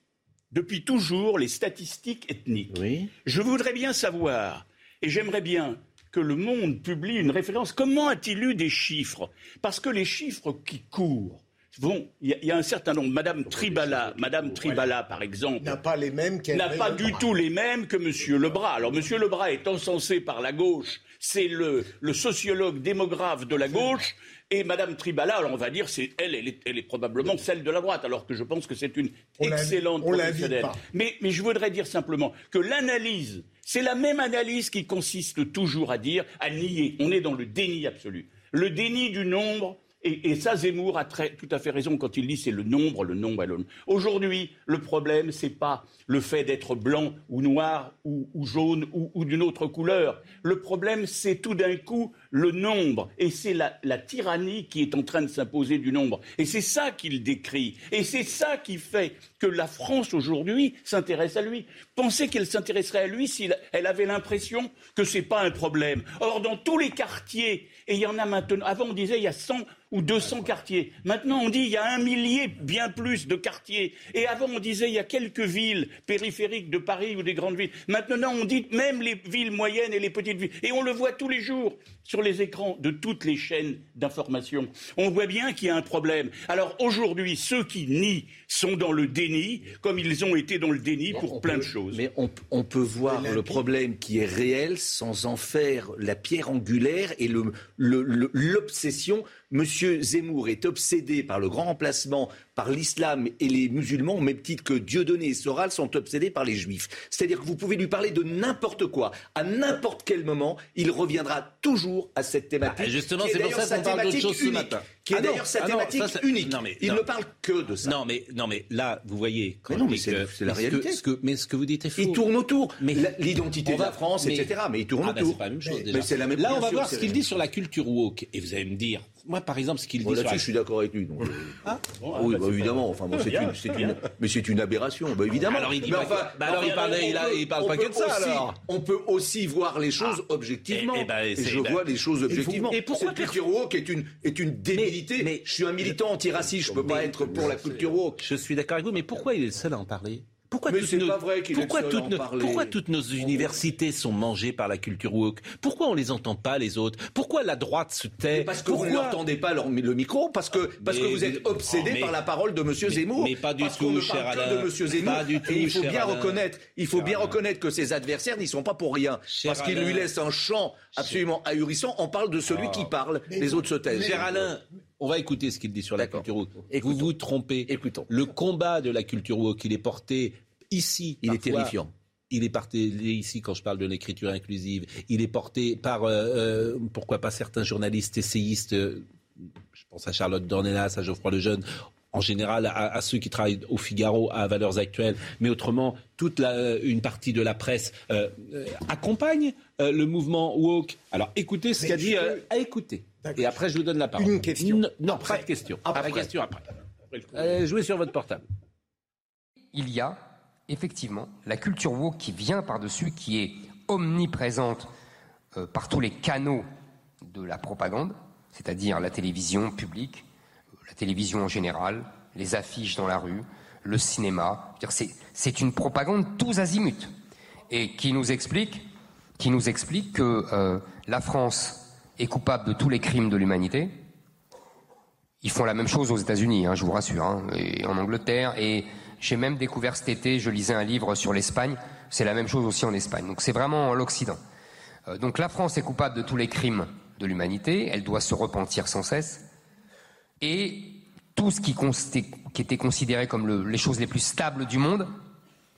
depuis toujours les statistiques ethniques, je voudrais bien savoir, et j'aimerais bien que le monde publie une référence. Comment a-t-il eu des chiffres? Parce que les chiffres qui courent, Bon, il y, a- il y a un certain nombre. Madame Tribala, Madame Tribala, par exemple, n'a pas les mêmes qu'elle n'a pas du tout les mêmes que Monsieur Lebras. Alors Monsieur Lebras est encensé par la gauche, c'est le, le sociologue démographe de la gauche, et Madame Tribala, alors on va dire, c'est elle, elle est, elle est probablement celle de la droite, alors que je pense que c'est une excellente on professionnelle. Mais, mais je voudrais dire simplement que l'analyse, c'est la même analyse qui consiste toujours à dire, à nier. On est dans le déni absolu. Le déni du nombre. Et, ça, Zemmour a tout à fait raison quand il dit c'est le nombre, le nombre et le nombre. Aujourd'hui, le problème, c'est pas le fait d'être blanc ou noir ou, jaune ou d'une autre couleur. Le problème, c'est tout d'un coup le nombre. Et c'est la, tyrannie qui est en train de s'imposer du nombre. Et c'est ça qu'il décrit. Et c'est ça qui fait que la France aujourd'hui s'intéresse à lui. Pensez qu'elle s'intéresserait à lui si elle avait l'impression que c'est pas un problème. Or, dans tous les quartiers, et il y en a maintenant, avant on disait il y a 100 ou 200 quartiers. Maintenant on dit il y a un millier, bien plus de quartiers. Et avant on disait il y a quelques villes périphériques de Paris ou des grandes villes. Maintenant on dit même les villes moyennes et les petites villes. Et on le voit tous les jours sur les écrans de toutes les chaînes d'information. On voit bien qu'il y a un problème. Alors aujourd'hui, ceux qui nient sont dans le déni, comme ils ont été dans le déni pour plein de choses. Mais on, on peut voir le problème qui est réel sans en faire la pierre angulaire et le- le- le- l'obsession. Monsieur Zemmour est obsédé par le grand remplacement, par l'islam et les musulmans, au même titre que Dieudonné et Soral sont obsédés par les juifs. C'est-à-dire que vous pouvez lui parler de n'importe quoi, à n'importe quel moment, il reviendra toujours à cette thématique. Ah, justement, c'est pour ça qu'on parle d'autre chose ce matin. Qui est Ah d'ailleurs sa ah non, thématique ça, ça- unique. non, mais- il non. ne parle que de ça. Non mais, non, mais là, vous voyez. quand Mais non, mais c'est- c'est la réalité. ce que- mais ce que vous dites est faux. Il tourne autour. Mais L'identité de la France, mais- etc. Mais il tourne Ah bah, autour. c'est pas la même chose déjà. c'est Là, on va voir c'est ce qu'il dit sur la culture woke. Et vous allez me dire, moi par exemple, ce qu'il dit Bon, sur Là-dessus, la... je suis d'accord avec lui. donc, euh, Ah, oui, bah, évidemment. Enfin, bon, c'est Bien, une, c'est bien. une- mais c'est une aberration. Bah, évidemment. Alors, il dit Mais pas que- bah, alors, il parle- on il a- peut- il parle pas que de ça, aussi- alors. On peut aussi voir les choses objectivement. et- et ben, Et c'est- je ben, vois les choses et vous- objectivement. et pourquoi Cette culture woke est une, est une débilité. mais- je suis un militant antiraciste. Je peux pas être pour la culture woke. Je suis d'accord avec vous, mais pourquoi il est le seul à en parler? Pourquoi Mais toutes c'est nos- pas vrai qu'il est pourquoi le seul à toutes en nos- parler. Pourquoi toutes nos universités sont mangées par la culture woke? Pourquoi on les entend pas les autres? Pourquoi la droite se tait? Parce que vous Pourquoi ne l'entendez pas leur- le micro, parce que, parce que vous êtes obsédé mais- par la parole de M. Zemmour. mais pas du parce tout, cher parle que Alain. de M. Zemmour. Pas du tout, et il faut bien Alain. reconnaître, il faut Cher bien Alain. reconnaître que ses adversaires n'y sont pas pour rien. Cher parce qu'ils lui laissent un champ absolument ahurissant. On parle de celui Ah. qui parle, les autres se taisent. Cher Alain, on va écouter ce qu'il dit sur la culture woke. Écoutons. Vous vous trompez. Écoutons. Le combat de la culture woke, il est porté ici. Il est terrifiant. Il est porté ici quand je parle de l'écriture inclusive. Il est porté par, euh, euh, pourquoi pas certains journalistes essayistes. euh, je pense à Charlotte Dornelas, à Geoffroy Lejeune. En général, à, à ceux qui travaillent au Figaro, à Valeurs Actuelles, mais autrement, toute la, une partie de la presse euh, accompagne euh, le mouvement woke. Alors, écoutez ce qu'a dit. peux- euh, à écouter. D'accord. Et après, je vous donne la parole. Une question. Non, non, Après. pas de question. Après. De question après. Euh, jouez sur votre portable. il y a effectivement la culture woke qui vient par-dessus, qui est omniprésente euh, par tous les canaux de la propagande, c'est-à-dire la télévision publique, la télévision en général, les affiches dans la rue, le cinéma. C'est une propagande tous azimuts et qui nous explique, qui nous explique que euh, la France est coupable de tous les crimes de l'humanité, ils font la même chose aux États-Unis, hein, je vous rassure, hein, et en Angleterre. Et j'ai même découvert cet été, je lisais un livre sur l'Espagne, c'est la même chose aussi en Espagne. Donc c'est vraiment l'Occident. Euh, donc la France est coupable de tous les crimes de l'humanité, elle doit se repentir sans cesse. Et tout ce qui, qui était considéré comme le- les choses les plus stables du monde,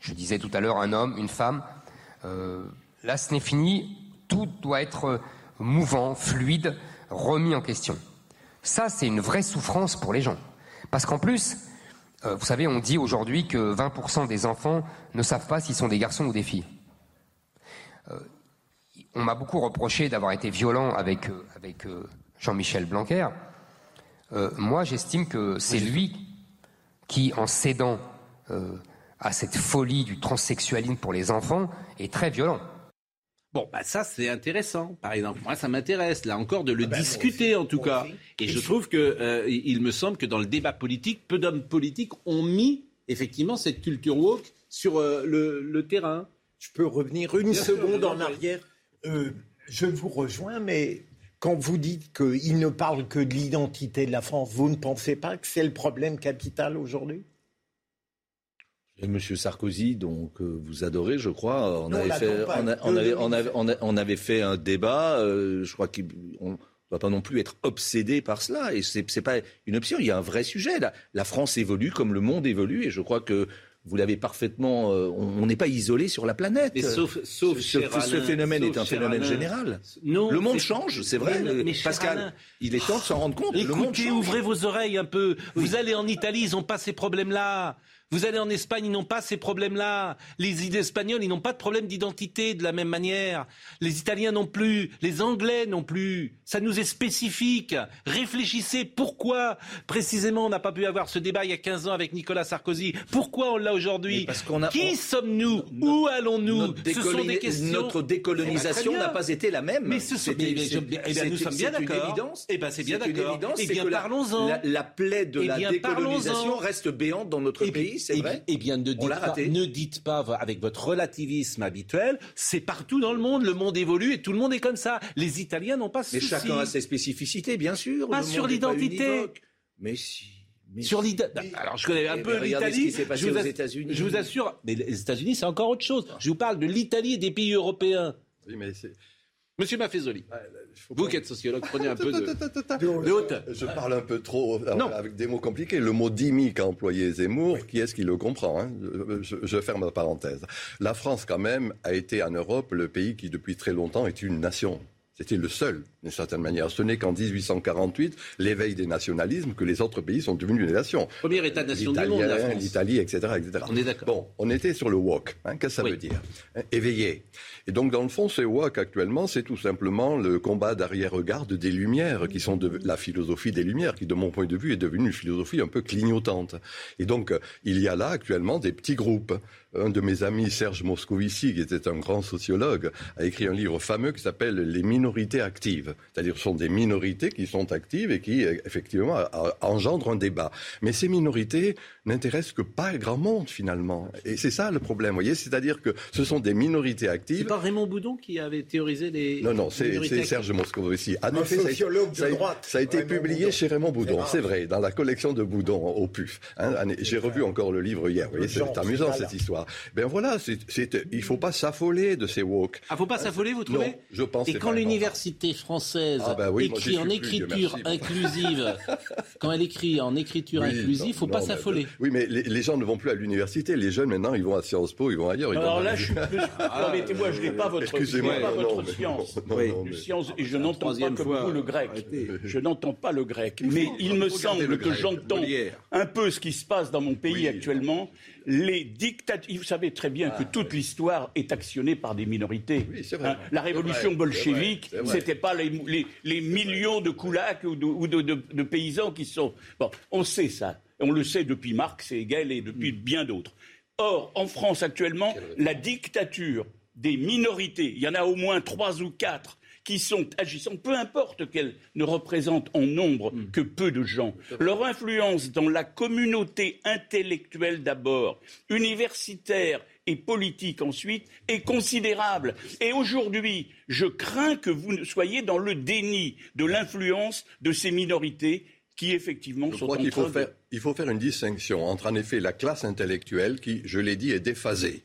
je disais tout à l'heure un homme, une femme, euh, là ce n'est fini, tout doit être euh, mouvant, fluide, remis en question. Ça, c'est une vraie souffrance pour les gens. Parce qu'en plus, euh, vous savez, on dit aujourd'hui que 20% des enfants ne savent pas s'ils sont des garçons ou des filles. Euh, on m'a beaucoup reproché d'avoir été violent avec, euh, avec Jean-Michel Blanquer. Euh, moi, j'estime que c'est lui, qui, en cédant euh, à cette folie du transsexualisme pour les enfants, est très violent. Bon, bah ça c'est intéressant, par exemple. Moi, ça m'intéresse, là encore, de le Ah ben, discuter aussi, en tout cas. aussi. Et je trouve que euh, il me semble que dans le débat politique, peu d'hommes politiques ont mis effectivement cette culture woke sur euh, le, le terrain. Je peux revenir une Bien seconde en arrière. Euh, je vous rejoins, mais quand vous dites qu'il ne parle que de l'identité de la France, vous ne pensez pas que c'est le problème capital aujourd'hui? Et Monsieur Sarkozy, donc euh, vous adorez, je crois. On Non, avait fait, pas. on, a- Que on avait, le on avait- on a- on avait fait un débat. euh, je crois qu'on ne doit pas non plus être obsédé par cela. Et c'est c'est pas une option. Il y a un vrai sujet. La, la France évolue comme le monde évolue, et je crois que vous l'avez parfaitement. euh, on n'est pas isolé sur la planète. Mais sauf, sauf ce, phénomène sauf est un phénomène Alain. général. Non, le monde change, c'est vrai. Mais- mais cher Pascal, Alain, il est temps de s'en rendre compte. le monde Écoutez, change. ouvrez vos oreilles un peu. Vous allez en Italie, ils n'ont pas ces problèmes-là. Vous allez en Espagne, ils n'ont pas ces problèmes-là. Les idées espagnols, ils n'ont pas de problème d'identité de la même manière. Les Italiens non plus. Les Anglais non plus. Ça nous est spécifique. Réfléchissez pourquoi, précisément, on n'a pas pu avoir ce débat il y a 15 ans avec Nicolas Sarkozy? Pourquoi on l'a aujourd'hui? Parce qu'on a- Qui on- sommes-nous? Où allons-nous? Ce sont des questions. notre décolonisation Eh ben, n'a pas été la même. Mais ce sont- mais- mais je- c'est- eh bien, nous c'est- sommes bien d'accord. évidence. Eh ben, c'est bien d'accord. Eh bien, parlons-en. La, la plaie de Eh la décolonisation reste béante dans notre Eh pays, c'est eh vrai. bien- Eh bien, ne dites, pas, ne dites pas avec votre relativisme habituel, c'est partout dans le monde, le monde évolue et tout le monde est comme ça. Les Italiens n'ont pas ce Mais souci. chacun a ses spécificités, bien sûr. Pas Le sur l'identité. Mais si. mais Sur si. l'Ita- Alors, je connais un Eh peu ben, l'Italie. ce qui s'est passé Je vous aux ass- États-Unis. Je vous assure, mais les États-Unis, c'est encore autre chose. Je vous parle de l'Italie et des pays européens. Oui, mais c'est- Monsieur Maffezoli, vous qui êtes sociologue, prenez un peu de, hauteur. Je parle un peu trop euh, Non. avec des mots compliqués. Le mot dimi qu'a employé Zemmour, qui est-ce qui le comprend hein je, je ferme la parenthèse. La France, quand même, a été en Europe le pays qui, depuis très longtemps, est une nation. C'était le seul, d'une certaine manière. Ce n'est qu'en 1848, l'éveil des nationalismes, que les autres pays sont devenus des nations. Premier État-nation du monde, la France. l'Italie, etc., etc. On est d'accord. Bon, on était sur le walk. Hein, Qu'est-ce que ça Oui. veut dire Hein, Éveillé. Et donc, dans le fond, ce walk, actuellement, c'est tout simplement le combat d'arrière-garde des Lumières, qui sont de, la philosophie des Lumières, qui, de mon point de vue, est devenue une philosophie un peu clignotante. Et donc, il y a là, actuellement, des petits groupes. Un de mes amis, Serge Moscovici, qui était un grand sociologue, a écrit un livre fameux qui s'appelle Les minorités actives. C'est-à-dire, ce sont des minorités qui sont actives et qui, effectivement, engendrent un débat. Mais ces minorités n'intéressent que pas grand monde, finalement. Et c'est ça le problème, vous voyez? C'est-à-dire que ce sont des minorités C'est actives. pas Raymond Boudon qui avait théorisé les. Non, non, c'est c'est Serge Moscovici. En Un effet, ça a été- sociologue de ça a, droite, ça a été Raymond publié Boudon. chez Raymond Boudon, C'est c'est vrai, dans la collection de Boudon au PUF. hein. J'ai revu encore le livre hier, vous voyez, Genre, c'est amusant c'est cette histoire. Ben voilà, c'est- c'est- il faut pas s'affoler de ces woke. Ah, faut pas s'affoler, vous trouvez? Non, je pense Et quand l'université française Ah oui, moi, j'y écrit en plus, écriture inclusive, [laughs] quand elle écrit en écriture Oui, inclusive, non, faut pas non, mais- s'affoler. Oui, mais les, les gens ne vont plus à l'université. Les jeunes, maintenant, ils vont à Sciences Po, ils vont ailleurs. ils Alors vont- là, je suis plus. [laughs] Permettez-moi, je n'ai pas votre, je n'ai Excusez-moi, pas non, votre science. Oui. mais- Science, et je n'entends pas comme fois, vous le grec. Je n'entends pas le grec. Mais il me semble que j'entends un peu ce qui se passe dans mon pays actuellement. Les dictatures. Vous savez très bien que toute l'histoire est actionnée par des minorités. Ah. Oui, c'est vrai. Hein, la révolution vrai, bolchevique, c'était pas les, les- les millions de koulaks ou de, ou de- de- de paysans qui sont. Bon, on sait ça. On le sait depuis Marx et Hegel et depuis Hmm. bien d'autres. Or, en France actuellement, la dictature des minorités, il y en a au moins trois ou quatre qui sont agissantes, peu importe qu'elles ne représentent en nombre Hmm. que peu de gens. Leur influence dans la communauté intellectuelle d'abord, universitaire et politique ensuite, est considérable. Et aujourd'hui, je crains que vous ne soyez dans le déni de l'influence de ces minorités qui effectivement Je sont crois en qu'il faut train de- faire, il faut faire une distinction entre, en effet, la classe intellectuelle qui, je l'ai dit, est déphasée.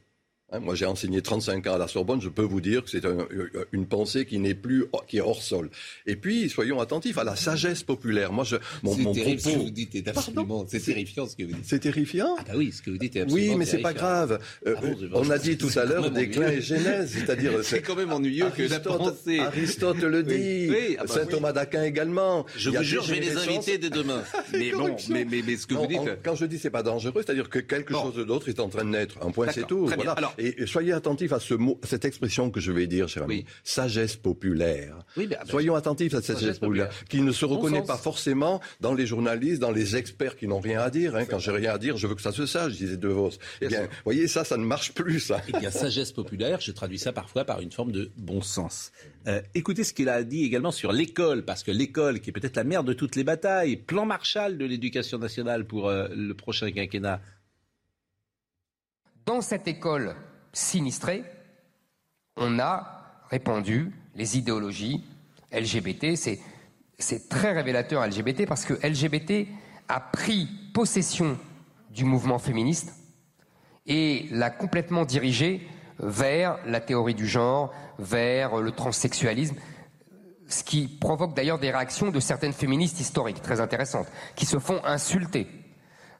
Hein, moi, j'ai enseigné 35 ans à la Sorbonne. Je peux vous dire que c'est un- une pensée qui n'est plus, qui est hors sol. Et puis, soyons attentifs à la sagesse populaire. Moi, je, mon, C'est mon terrible ce que vous dites, c'est absolument, c'est terrifiant ce que vous dites. C'est terrifiant. Ah bah oui, ce que vous dites est absolument Oui, mais c'est pas grave. Euh, Ah bon, je- on a dit tout à l'heure déclin et genèse, c'est-à-dire [laughs] C'est quand même ennuyeux que la pensée. Aristote le [laughs] dit, Oui, ah bah saint oui. Thomas d'Aquin également. Je vous jure, je vais les inviter dès demain. [laughs] Mais bon, mais, mais, mais ce que Non, vous dites. en- quand je dis c'est pas dangereux, c'est-à-dire que quelque chose d'autre est en train de naître. Un point, c'est tout. Bien. Et, soyez attentifs à ce mot, à cette expression que je vais dire, cher ami. Sagesse populaire. Oui, ben, Soyons attentifs à cette sagesse, populaire, qui ne se reconnaît pas forcément dans les journalistes, dans les experts qui n'ont rien à dire. Hein. Quand j'ai rien à dire, je veux que ça se sache, disait De Vos. Eh bien, vous voyez, ça, ça ne marche plus, ça. Eh bien, sagesse populaire, je traduis ça parfois par une forme de bon sens. Euh, écoutez ce qu'il a dit également sur l'école, parce que l'école, qui est peut-être la mère de toutes les batailles, plan Marshall de l'éducation nationale pour euh, le prochain quinquennat. Dans cette école sinistrée, on a répandu les idéologies LGBT. C'est très révélateur LGBT parce que LGBT a pris possession du mouvement féministe et l'a complètement dirigé vers la théorie du genre, vers le transsexualisme, ce qui provoque d'ailleurs des réactions de certaines féministes historiques très intéressantes, qui se font insulter.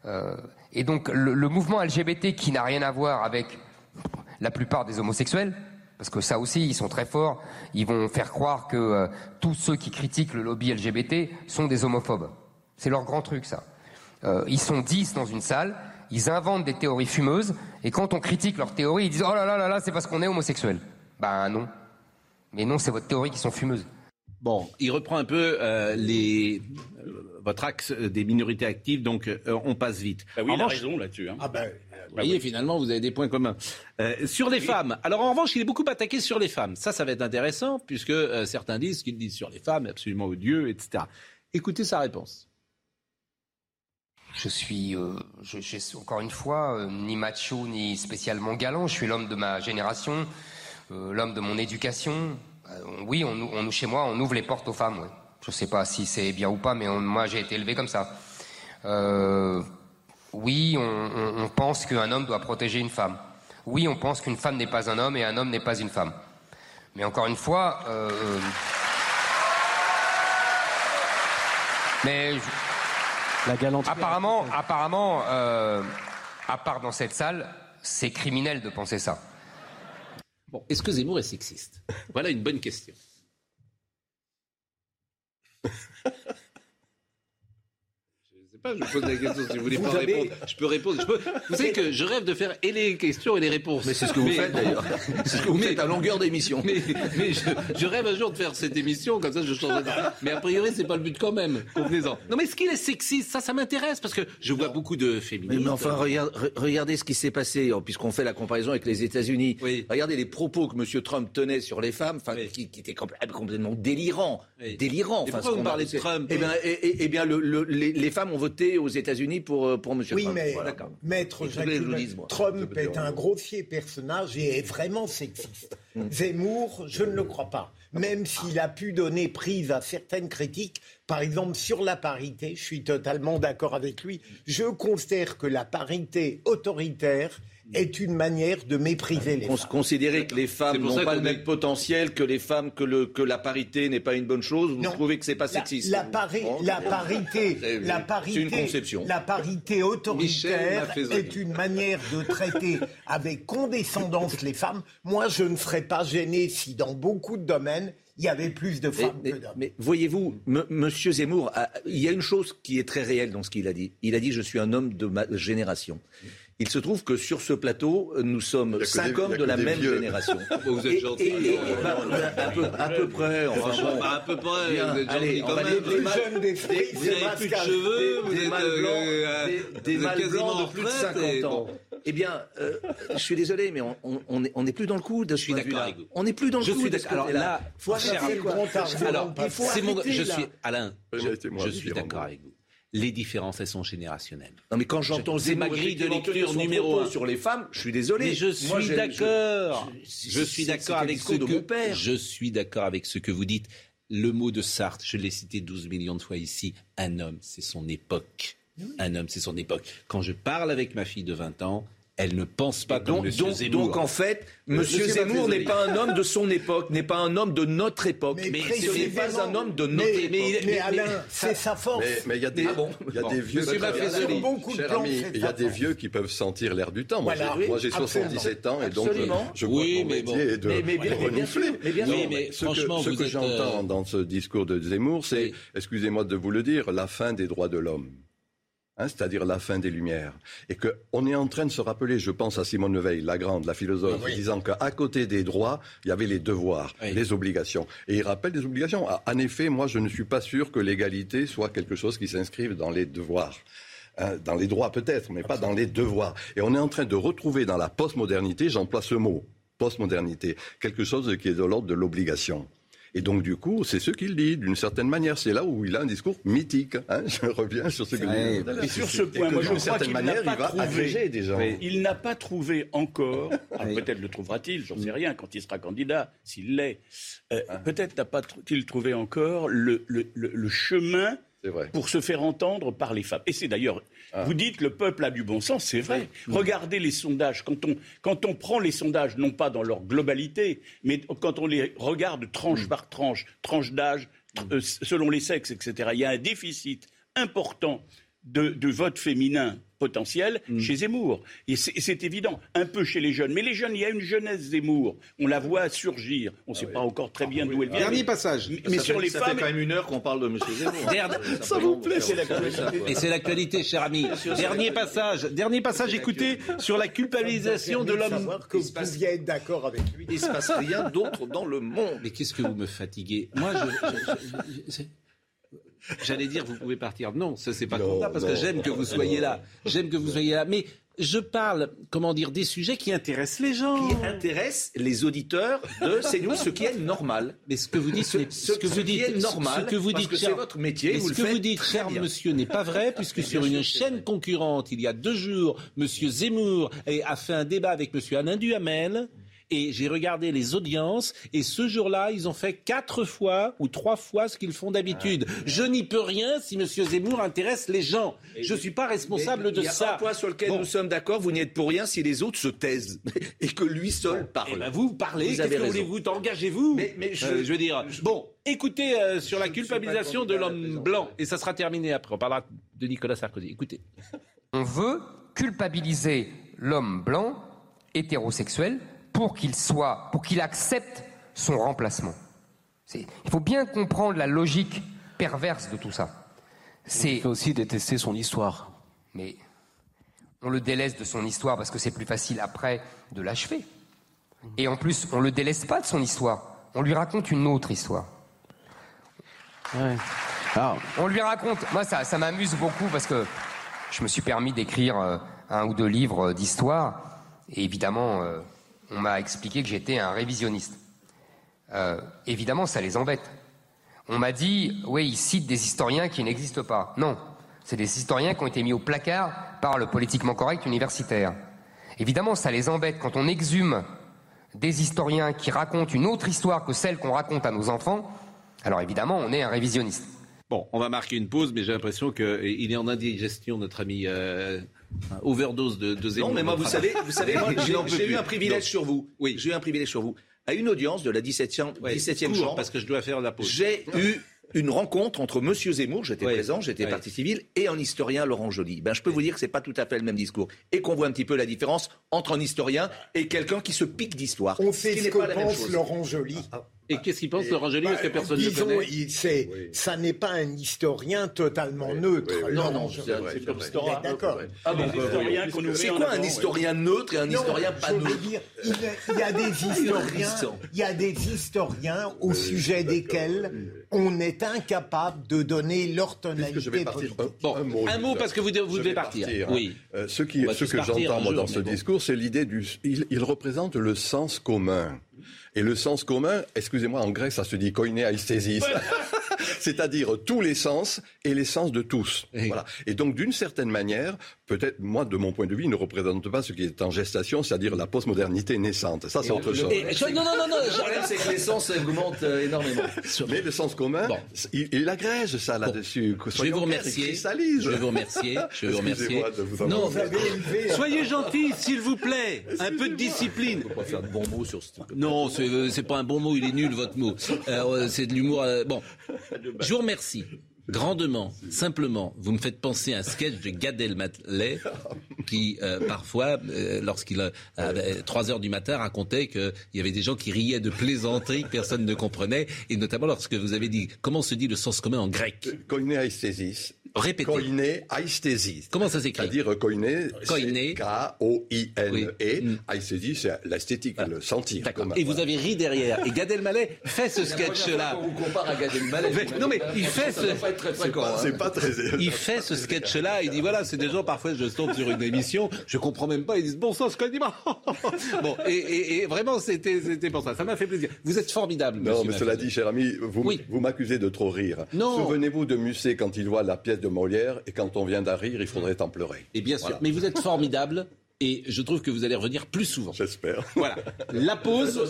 Euh, et donc le, mouvement LGBT qui n'a rien à voir avec la plupart des homosexuels, parce que ça aussi, ils sont très forts, ils vont faire croire que euh, tous ceux qui critiquent le lobby LGBT sont des homophobes. C'est leur grand truc, ça. Euh, ils sont dix dans une salle, ils inventent des théories fumeuses, et quand on critique leurs théories, ils disent Oh là là là là, c'est parce qu'on est homosexuel. Ben non. Mais non, c'est votre théorie qui sont fumeuses. Bon, il reprend un peu euh, les, euh, votre axe des minorités actives, donc on passe vite. Bah oui, il a raison là-dessus. Hein. Ah ben, vous voyez, finalement, vous avez des points communs. sur les femmes, alors en revanche, il est beaucoup attaqué sur les femmes. Ça, ça va être intéressant, puisque certains disent ce qu'il dit sur les femmes est absolument odieux, etc. Écoutez sa réponse. Je suis, euh, je, encore une fois, euh, ni macho ni spécialement galant. Je suis l'homme de ma génération, euh, l'homme de mon éducation. oui, on, on, chez moi, on ouvre les portes aux femmes. Je ne sais pas si c'est bien ou pas, mais moi j'ai été élevé comme ça. Oui, on, on pense qu'un homme doit protéger une femme. Oui, on pense qu'une femme n'est pas un homme et un homme n'est pas une femme. Mais encore une fois, mais la galanterie. Apparemment, apparemment, euh, à part dans cette salle, c'est criminel de penser ça. Bon, est-ce que Zemmour est sexiste? Voilà une bonne question. [laughs] je pose la question si vous voulez pas répondre. Je peux répondre. Vous savez que je rêve de faire et les questions et les réponses. Mais c'est ce que vous faites d'ailleurs. [laughs] C'est ce que vous faites à longueur d'émission. Mais, je, rêve un jour de faire cette émission, comme ça je change Mais a priori, c'est pas le but quand même. Convenez-en. Non, mais est-ce qu'il est sexiste Ça, ça m'intéresse parce que je vois beaucoup de féministes. Mais, enfin, regardez ce qui s'est passé, puisqu'on fait la comparaison avec les États-Unis. Regardez les propos que M. Trump tenait sur les femmes, qui, qui, étaient complètement délirants. Délirants. Et pourquoi vous parlez de Trump Eh bien, eh bien les, femmes ont voté aux États-Unis pour, euh, pour M. oui, mais Maître Trump est un grossier personnage et est vraiment sexiste. Hmm. Zemmour, je ne le crois pas. Même s'il a pu donner prise à certaines critiques, par exemple sur la parité, je suis totalement d'accord avec lui. Je considère que la parité autoritaire est une manière de mépriser les femmes. Considérer que les femmes n'ont pas le même potentiel que les femmes, que, le, que la parité n'est pas une bonne chose, vous trouvez que c'est pas sexiste La, la parité, [laughs] la parité, une conception. La parité autoritaire est une manière de traiter avec condescendance les femmes. Moi, je ne serais pas gêné si dans beaucoup de domaines il y avait plus de femmes que d'hommes. Mais voyez-vous, Monsieur Zemmour, il y a une chose qui est très réelle dans ce qu'il a dit. Il a dit je suis un homme de ma génération. Il se trouve que sur ce plateau, nous sommes cinq hommes de la même génération. [laughs] vous êtes gentil. à, peu, près. Enfin, bon, à peu près. vous êtes gentil quand même. Des, jeunes des vous n'avez plus de cheveux. Vous êtes des, mâles blancs de plus de 50 ans. Eh bien, euh, je suis désolé, mais on n'est on plus dans le coup de Je suis d'accord avec vous. On n'est plus dans le je coup suis de Alors là, faut arrêter le grand Alors, c'est mon. Je suis Alain. Je suis d'accord avec vous les différences, elles sont générationnelles. Non, mais quand j'entends c'est ma grille de lecture numéro un sur les femmes, je suis désolé. Mais je suis d'accord. Je, suis d'accord avec ce que mon père. Je suis d'accord avec ce que vous dites. Le mot de Sartre, je l'ai cité 12 millions de fois ici. Un homme, c'est son époque. Un homme, c'est son époque. Quand je parle avec ma fille de 20 ans, elle ne pense pas comme donc, donc, Zemmour. Donc en fait, M. Monsieur Zemmour n'est pas un homme de son [laughs] époque, n'est pas un homme de notre époque. Mais, ce n'est pas un homme de notre mais, époque. Mais, Alain, c'est sa force. Mais il y a des, il y a des vieux, il y a des vieux qui peuvent sentir l'air du temps. Moi, j'ai 77 ans et donc je oui, mon métier est de renifler. Ce que j'entends dans ce discours de Zemmour, c'est, excusez-moi de vous le dire, la fin des droits de l'homme. Hein, c'est-à-dire la fin des Lumières. Et qu'on est en train de se rappeler, je pense à Simone Veil, la grande, la philosophe, ah disant qu'à côté des droits, il y avait les devoirs, les obligations. Et il rappelle des obligations. Ah, en effet, moi, je ne suis pas sûr que l'égalité soit quelque chose qui s'inscrive dans les devoirs. Hein, dans les droits peut-être, mais pas dans les devoirs. Et on est en train de retrouver dans la postmodernité, j'emploie ce mot, postmodernité, quelque chose qui est de l'ordre de l'obligation. Et donc, du coup, c'est ce qu'il dit, d'une certaine manière. C'est là où il a un discours mythique. Hein. je reviens sur ce que dit. Et sur ce point, moi, je crois qu'il n'a pas trouvé. Des gens. Il n'a pas trouvé encore. [laughs] peut-être le trouvera-t-il, j'en sais rien, quand il sera candidat, s'il l'est. Euh, ah. Peut-être n'a pas il trouvé encore le, le, le chemin pour se faire entendre par les femmes. Et c'est d'ailleurs, ah. vous dites que le peuple a du bon sens, c'est vrai. Regardez les sondages. Quand on, quand on prend les sondages, non pas dans leur globalité, mais quand on les regarde tranche mm. par tranche, tranche d'âge, euh, selon les sexes, etc., il y a un déficit important de vote féminin potentiel mm. chez Zemmour. Et c'est évident, un peu chez les jeunes. Mais les jeunes, il y a une jeunesse Zemmour. On la voit surgir. On ne sait ah pas encore très bien d'où elle vient. Dernier passage. Mais, sur les ça fait quand même une heure qu'on parle de M. Zemmour. [laughs] ça, vous plaît, c'est l'actualité. Et c'est l'actualité, cher ami. Dernier passage. Dernier passage, écoutez, sur la culpabilisation de l'homme. que vous pouviez être d'accord avec lui. Il ne se passe rien d'autre dans le monde. Mais qu'est-ce que vous me fatiguez? Moi, je J'allais dire, vous pouvez partir. Non, ça c'est pas ça parce que j'aime que vous soyez là. J'aime que vous soyez là. Mais je parle, comment dire, des sujets qui intéressent les gens. Qui intéressent les auditeurs de [laughs] CNews, ce qui est normal. Mais ce que vous dites, ce, que vous dites, est normal, ce que vous dites, c'est votre métier. ce que vous dites, cher monsieur, n'est pas vrai, puisque sur une chaîne concurrente, il y a deux jours, monsieur Zemmour a fait un débat avec monsieur Alain Duhamel et j'ai regardé les audiences et ce jour-là, ils ont fait quatre fois ou trois fois ce qu'ils font d'habitude. Ah. Je n'y peux rien si M. Zemmour intéresse les gens. je ne suis pas responsable de ça. Il y a un point sur lequel nous sommes d'accord, vous n'y êtes pour rien si les autres se taisent [laughs] et que lui seul parle. Eh ben vous parlez, qu'est-ce que voulez-vous? Engagez-vous. Mais, je, euh, je, veux dire, bon, écoutez euh, sur la culpabilisation de l'homme blanc et ça sera terminé après. On parlera de Nicolas Sarkozy. Écoutez. On veut culpabiliser l'homme blanc hétérosexuel pour qu'il soit, pour qu'il accepte son remplacement. Il faut bien comprendre la logique perverse de tout ça. Il faut aussi détester son histoire. Mais on le délaisse de son histoire parce que c'est plus facile après de l'achever. Et en plus, on ne le délaisse pas de son histoire. On lui raconte une autre histoire. On lui raconte. Moi, ça, ça m'amuse beaucoup parce que je me suis permis d'écrire euh, un ou deux livres d'histoire. Et évidemment, euh, on m'a expliqué que j'étais un révisionniste. Euh, évidemment, ça les embête. On m'a dit, oui, ils citent des historiens qui n'existent pas. Non, c'est des historiens qui ont été mis au placard par le politiquement correct universitaire. Évidemment, ça les embête quand on exhume des historiens qui racontent une autre histoire que celle qu'on raconte à nos enfants. Alors évidemment, on est un révisionniste. Bon, on va marquer une pause, mais j'ai l'impression qu'il est en indigestion, notre ami euh, overdose de, de Non, mais moi, vous savez, vous savez [laughs] j'ai eu un privilège sur vous. Oui, j'ai eu un privilège sur vous. À une audience de la 17e, 17e chambre. Parce que je dois faire la pause. J'ai eu une rencontre entre M. Zemmour, j'étais présent, j'étais parti partie civile, et un historien Laurent Joly. Ben, je peux vous dire que c'est pas tout à fait le même discours. Et qu'on voit un petit peu la différence entre un historien et quelqu'un qui se pique d'histoire. On sait ce, que pense Laurent Joly. Ah, et qu'est-ce qu'il pense, Laurent Joly Parce que bah, personne ne connaît. Il, Ça n'est pas un historien totalement neutre. non, non, c'est comme historien. D'accord. Ah c'est quoi un historien neutre et un historien pas neutre Il y a des [laughs] historiens, il y a des historiens au sujet desquels on est incapable de donner leur tonalité Bon, un mot, parce que vous, devez partir. Oui. Euh, ce, qui, ce que j'entends dans ce discours, c'est l'idée du. il représente le sens commun. Et le sens commun, excusez-moi, en grec, ça se dit koiné aesthesis. [laughs] C'est-à-dire tous les sens et les sens de tous. Voilà. Et donc, d'une certaine manière, peut-être, moi, de mon point de vue, il ne représente pas ce qui est en gestation, c'est-à-dire la postmodernité naissante. Ça, c'est autre chose. non, non, non, non. Le problème, c'est que les sens augmentent euh, énormément. Mais le sens commun, il, agrège ça là-dessus. Je vais vous remercier. Je vais vous remercier. Je vais vous remercier. non, soyez gentil, s'il vous plaît. Un peu de discipline. On va pas faire de bons mots sur ce Non, c'est pas un bon mot, il est nul, votre mot. Euh, c'est de l'humour. Euh, bon, [laughs] je vous remercie grandement, simplement, vous me faites penser à un sketch de Gad Elmaleh qui, euh, parfois, euh, lorsqu'il euh, avait 3 heures du matin, racontait qu'il y avait des gens qui riaient de plaisanteries que personne ne comprenait, et notamment lorsque vous avez dit comment se dit le sens commun en grec? Répétez. Koiné aesthesie. Comment ça s'écrit C'est-à-dire koiné, Koiné. K-O-I-N-E. Oui. Mm. Aesthesie, c'est l'esthétique, le sentir. D'accord. Comme- Et vous avez ri derrière. Et Gad Elmaleh fait ce sketch-là. On vous compare à Gad Elmaleh. Mais- Non mais il fait ce... doit pas être très fréquent. hein. C'est pas très. Il fait ce sketch-là, il dit voilà, c'est des gens, parfois je tombe sur une émission, je comprends même pas, ils disent bon sang, ce qu'on dit. [laughs] Bon, et, et- et vraiment, c'était c'était pour ça, ça m'a fait plaisir. Vous êtes formidable, Non, monsieur mais cela dit, cher ami, vous, Oui. vous m'accusez de trop rire. Non. Souvenez-vous de Musset quand il voit la pièce de Molière et quand on vient d'en rire, il faudrait en pleurer. Et bien sûr, Voilà. mais vous êtes formidable, et je trouve que vous allez revenir plus souvent. J'espère. Voilà, la pause.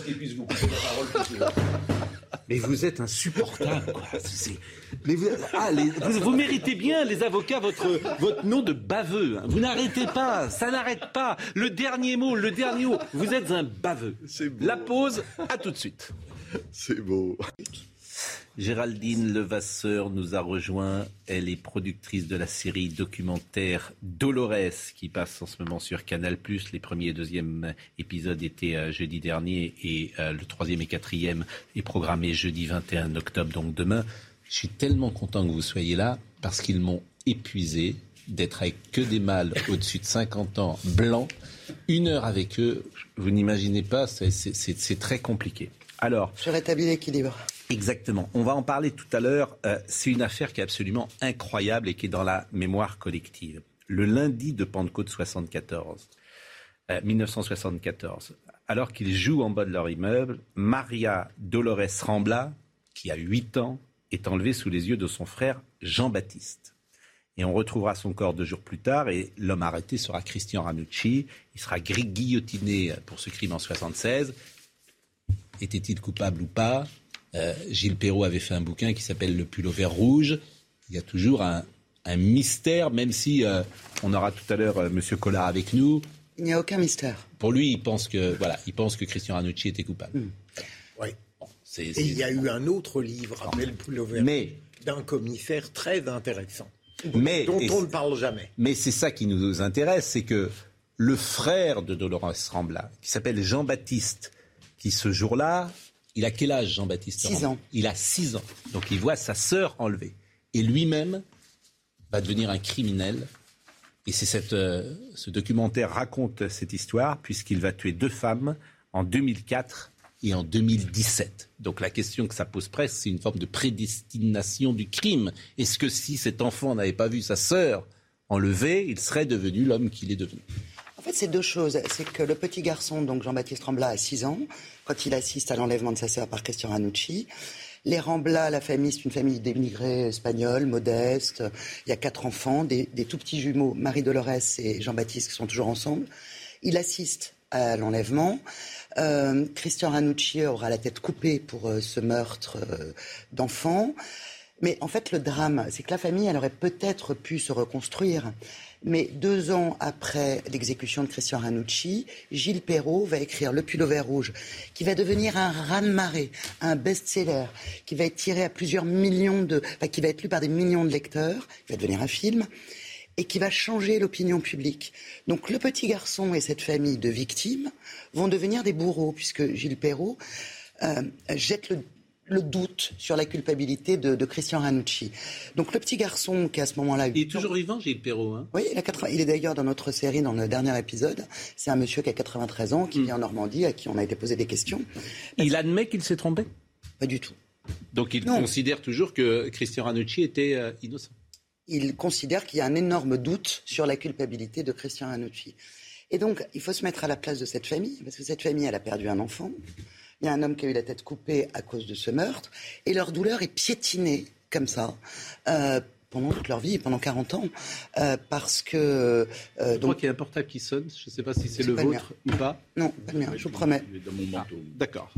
Mais vous êtes insupportable, quoi. C'est- Mais vous, ah, les- vous, vous méritez bien, les avocats, votre, votre nom de baveux. hein. Vous n'arrêtez pas, ça n'arrête pas. Le dernier mot, le dernier mot. Vous êtes un baveux. C'est beau. La pause, à tout de suite. C'est beau. Géraldine Levasseur nous a rejoint. Elle est productrice de la série documentaire Dolores qui passe en ce moment sur Canal+. Les premiers et deuxième épisodes étaient euh, jeudi dernier et euh, le troisième et quatrième est programmé jeudi 21 octobre, donc demain. Je suis tellement content que vous soyez là parce qu'ils m'ont épuisé d'être avec que des mâles au-dessus de 50 ans blancs. Une heure avec eux, vous n'imaginez pas, c'est très compliqué. Alors, Je rétablis l'équilibre. Exactement. On va en parler tout à l'heure. Euh, c'est une affaire qui est absolument incroyable et qui est dans la mémoire collective. Le lundi de Pentecôte 74, euh, 1974, alors qu'ils jouent en bas de leur immeuble, Maria Dolores Rambla, qui a 8 ans, est enlevée sous les yeux de son frère Jean-Baptiste. Et on retrouvera son corps deux jours plus tard et l'homme arrêté sera Christian Ranucci. Il sera gui- guillotiné pour ce crime en 76. Était-il coupable ou pas? Euh, Gilles Perrault avait fait un bouquin qui s'appelle Le pull au vert rouge. Il y a toujours un, un mystère, même si euh, on aura tout à l'heure euh, Monsieur Collard avec nous. Il n'y a aucun mystère. Pour lui, il pense que voilà, il pense que Christian Ranucci était coupable. Oui. C'est- Et il y a eu un autre livre, appelé Pullover, Mais- d'un commissaire très intéressant, Mais- dont on ne parle jamais. Mais c'est ça qui nous intéresse, c'est que le frère de Dolores Rambla, qui s'appelle Jean-Baptiste, qui ce jour-là, il a quel âge Jean-Baptiste Six ans. Il a 6 ans. Donc il voit sa sœur enlevée. Et lui-même va devenir un criminel. Et c'est cette, euh, ce documentaire raconte cette histoire, puisqu'il va tuer deux femmes en 2004 et en 2017. Donc la question que ça pose presque, c'est une forme de prédestination du crime. Est-ce que si cet enfant n'avait pas vu sa sœur enlevée, il serait devenu l'homme qu'il est devenu? En fait, c'est deux choses. C'est que le petit garçon, donc Jean-Baptiste Rambla, a 6 ans, quand il assiste à l'enlèvement de sa sœur par Christian Ranucci. Les Rambla, la famille, c'est une famille d'émigrés espagnols, modeste. Il y a quatre enfants, des, tout petits jumeaux, Marie-Dolores et Jean-Baptiste, qui sont toujours ensemble. Il assiste à l'enlèvement. Euh, Christian Ranucci aura la tête coupée pour euh, ce meurtre euh, d'enfants. Mais en fait, le drame, c'est que la famille, elle aurait peut-être pu se reconstruire. Mais deux ans après l'exécution de Christian Ranucci, Gilles Perrault va écrire Le pull au vert rouge, qui va devenir un raz-de-marée, un best-seller, qui va être tiré à plusieurs millions de, qui va être lu par des millions de lecteurs, qui va devenir un film, et qui va changer l'opinion publique. Donc le petit garçon et cette famille de victimes vont devenir des bourreaux, puisque Gilles Perrault euh, jette le, le doute sur la culpabilité de, de Christian Ranucci. Donc le petit garçon qui à ce moment-là... Il est toujours vivant, Gilles Perrault. Hein? Oui, il, a 80 il est d'ailleurs dans notre série, dans le dernier épisode. C'est un monsieur qui a 93 ans, qui Hmm. vit en Normandie, à qui on a été posé des questions. il admet qu'il s'est trompé? Pas du tout. Donc il Non. considère toujours que Christian Ranucci était euh, innocent. il considère qu'il y a un énorme doute sur la culpabilité de Christian Ranucci. Et donc, il faut se mettre à la place de cette famille, parce que cette famille, elle a perdu un enfant. Il y a un homme qui a eu la tête coupée à cause de ce meurtre, et leur douleur est piétinée comme ça. euh, pendant toute leur vie, pendant 40 ans, euh, parce que... euh, Je crois donc, qu'il y a un portable qui sonne. Je ne sais pas si c'est le vôtre ou pas. non, pas le mien, je vous promets. Il est dans mon manteau. D'accord.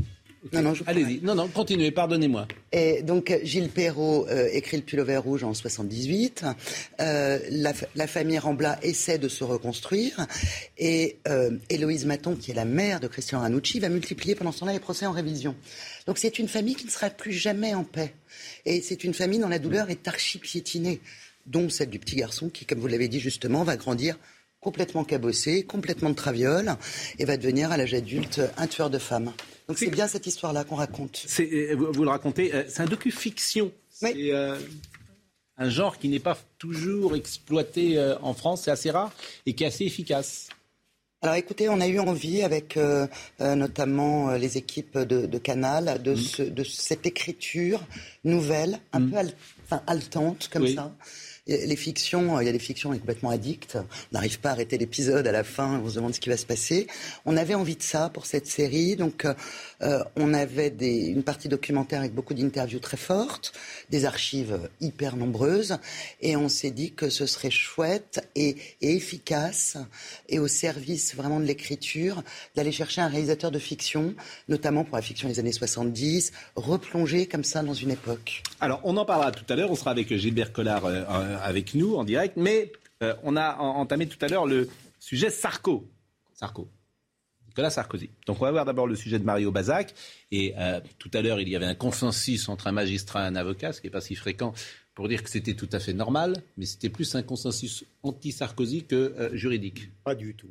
Non, non, Allez-y. Non, non, continuez, pardonnez-moi. Et donc Gilles Perrault euh, écrit le pull au vert rouge en 78. Euh, la, la famille Rambla essaie de se reconstruire. Et euh, Héloïse Maton, qui est la mère de Christian Ranucci, va multiplier pendant ce temps-là les procès en révision. Donc c'est une famille qui ne sera plus jamais en paix. Et c'est une famille dont la douleur est archi-piétinée, dont celle du petit garçon qui, comme vous l'avez dit justement, va grandir complètement cabossé, complètement de traviole, et va devenir à l'âge adulte un tueur de femmes. Donc c'est bien cette histoire-là qu'on raconte. Euh, vous, vous le racontez, euh, c'est un docu-fiction. Oui. C'est, euh, un genre qui n'est pas toujours exploité euh, en France, c'est assez rare et qui est assez efficace. Alors écoutez, on a eu envie avec euh, notamment les équipes de, Canal de, mm. de, cette écriture nouvelle, un mm. peu haletante comme ça, les fictions, il y a des fictions complètement addictes. On n'arrive pas à arrêter l'épisode à la fin, on se demande ce qui va se passer. On avait envie de ça pour cette série, donc euh, on avait une partie documentaire avec beaucoup d'interviews très fortes, des archives hyper nombreuses, et on s'est dit que ce serait chouette et, efficace et au service vraiment de l'écriture d'aller chercher un réalisateur de fiction, notamment pour la fiction des années 70, replonger comme ça dans une époque. Alors on en parlera tout à l'heure, on sera avec Gilbert Collard euh, avec nous en direct, mais euh, on a entamé tout à l'heure le sujet. Sarko. Nicolas Sarkozy. Donc on va voir d'abord le sujet de Mario Bazac. Et euh, tout à l'heure, il y avait un consensus entre un magistrat et un avocat, ce qui n'est pas si fréquent, pour dire que c'était tout à fait normal, mais c'était plus un consensus anti-Sarkozy que euh, juridique. Pas du tout.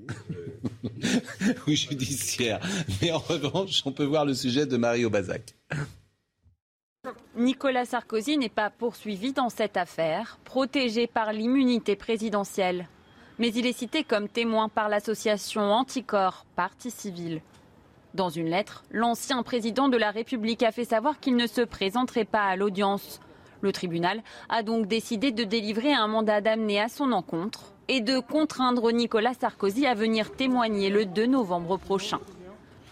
[laughs] Ou judiciaire. Mais en revanche, on peut voir le sujet de Mario Bazac. Nicolas Sarkozy n'est pas poursuivi dans cette affaire, protégé par l'immunité présidentielle. Mais il est cité comme témoin par l'association Anticorps, partie civile. Dans une lettre, l'ancien président de la République a fait savoir qu'il ne se présenterait pas à l'audience. Le tribunal a donc décidé de délivrer un mandat d'amener à son encontre et de contraindre Nicolas Sarkozy à venir témoigner le 2 novembre prochain.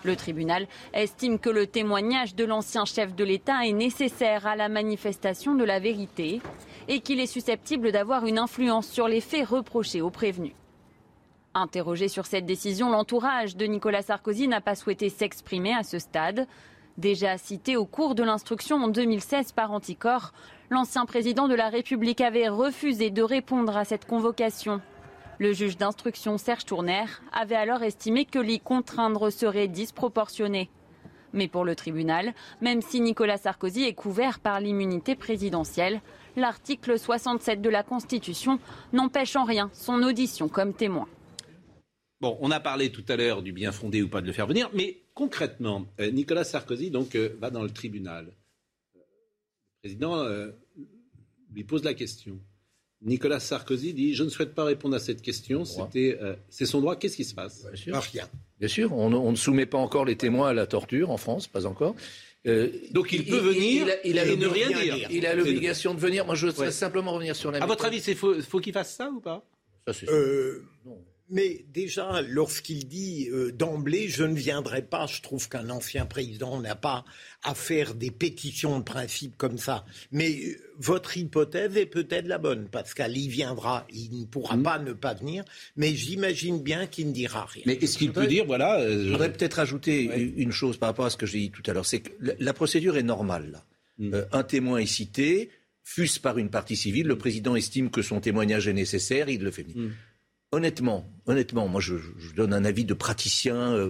Le tribunal estime que le témoignage de l'ancien chef de l'État est nécessaire à la manifestation de la vérité et qu'il est susceptible d'avoir une influence sur les faits reprochés aux prévenus. Interrogé sur cette décision, l'entourage de Nicolas Sarkozy n'a pas souhaité s'exprimer à ce stade. Déjà cité au cours de l'instruction en 2016 par Anticor, l'ancien président de la République avait refusé de répondre à cette convocation le juge d'instruction Serge Tourner avait alors estimé que l'y contraindre serait disproportionné. Mais pour le tribunal, même si Nicolas Sarkozy est couvert par l'immunité présidentielle, l'article 67 de la Constitution n'empêche en rien son audition comme témoin. Bon, on a parlé tout à l'heure du bien fondé ou pas de le faire venir, mais concrètement, euh, Nicolas Sarkozy donc euh, va dans le tribunal. Le président euh, lui pose la question. Nicolas Sarkozy dit Je ne souhaite pas répondre à cette question. C'était, euh, c'est son droit. Qu'est-ce qui se passe? Bien sûr. Rien. Bien sûr. On, ne soumet pas encore les témoins à la torture en France, pas encore. Euh, Donc il, peut venir il, a, ne rien dire. Il a l'obligation de venir. Moi, je voudrais simplement revenir sur la. À votre avis, il faut, faut qu'il fasse ça ou pas? Ça, c'est euh. Mais déjà, lorsqu'il dit euh, d'emblée, je ne viendrai pas, je trouve qu'un ancien président n'a pas à faire des pétitions de principe comme ça. Mais euh, votre hypothèse est peut-être la bonne, Pascal. Il viendra, il ne pourra hmm. pas ne pas venir, mais j'imagine bien qu'il ne dira rien. Mais est-ce qu'il peut dire, voilà. Euh, je voudrais peut-être ajouter une chose par rapport à ce que j'ai dit tout à l'heure. C'est que la procédure est normale. Là. Hmm. un témoin est cité, fût-ce par une partie civile, le président estime que son témoignage est nécessaire, il le fait venir. Hmm honnêtement, honnêtement, moi je, donne un avis de praticien. Euh,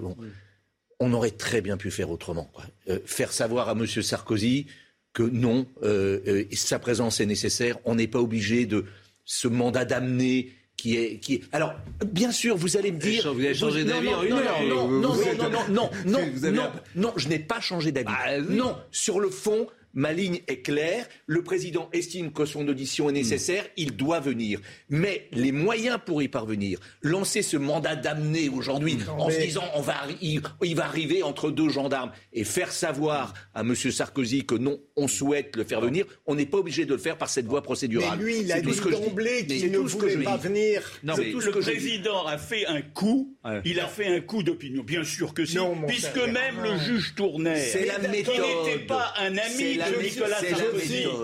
on aurait très bien pu faire autrement. Euh, faire savoir à M. Sarkozy que non, euh, sa présence est nécessaire. On n'est pas obligé de ce mandat d'amener qui est, qui est. Alors, bien sûr, vous allez me dire. Vous avez changé d'avis en une heure. Non, non, non, [laughs] non, non, non, non, je n'ai pas changé d'avis. Bah, non, sur le fond, Ma ligne est claire. Le président estime que son audition est nécessaire. Il doit venir. Mais les moyens pour y parvenir, lancer ce mandat d'amener aujourd'hui en se disant on va, il, va arriver entre deux gendarmes et faire savoir à M. Sarkozy que non, on souhaite le faire venir, on n'est pas obligé de le faire par cette voie procédurale. Mais lui, il a dit d'emblée qu'il ne voulait pas venir. Non, mais le président a fait un coup. Il a fait un coup d'opinion. Bien sûr que si. puisque même le juge tournait. C'est la méthode. Il n'était pas un ami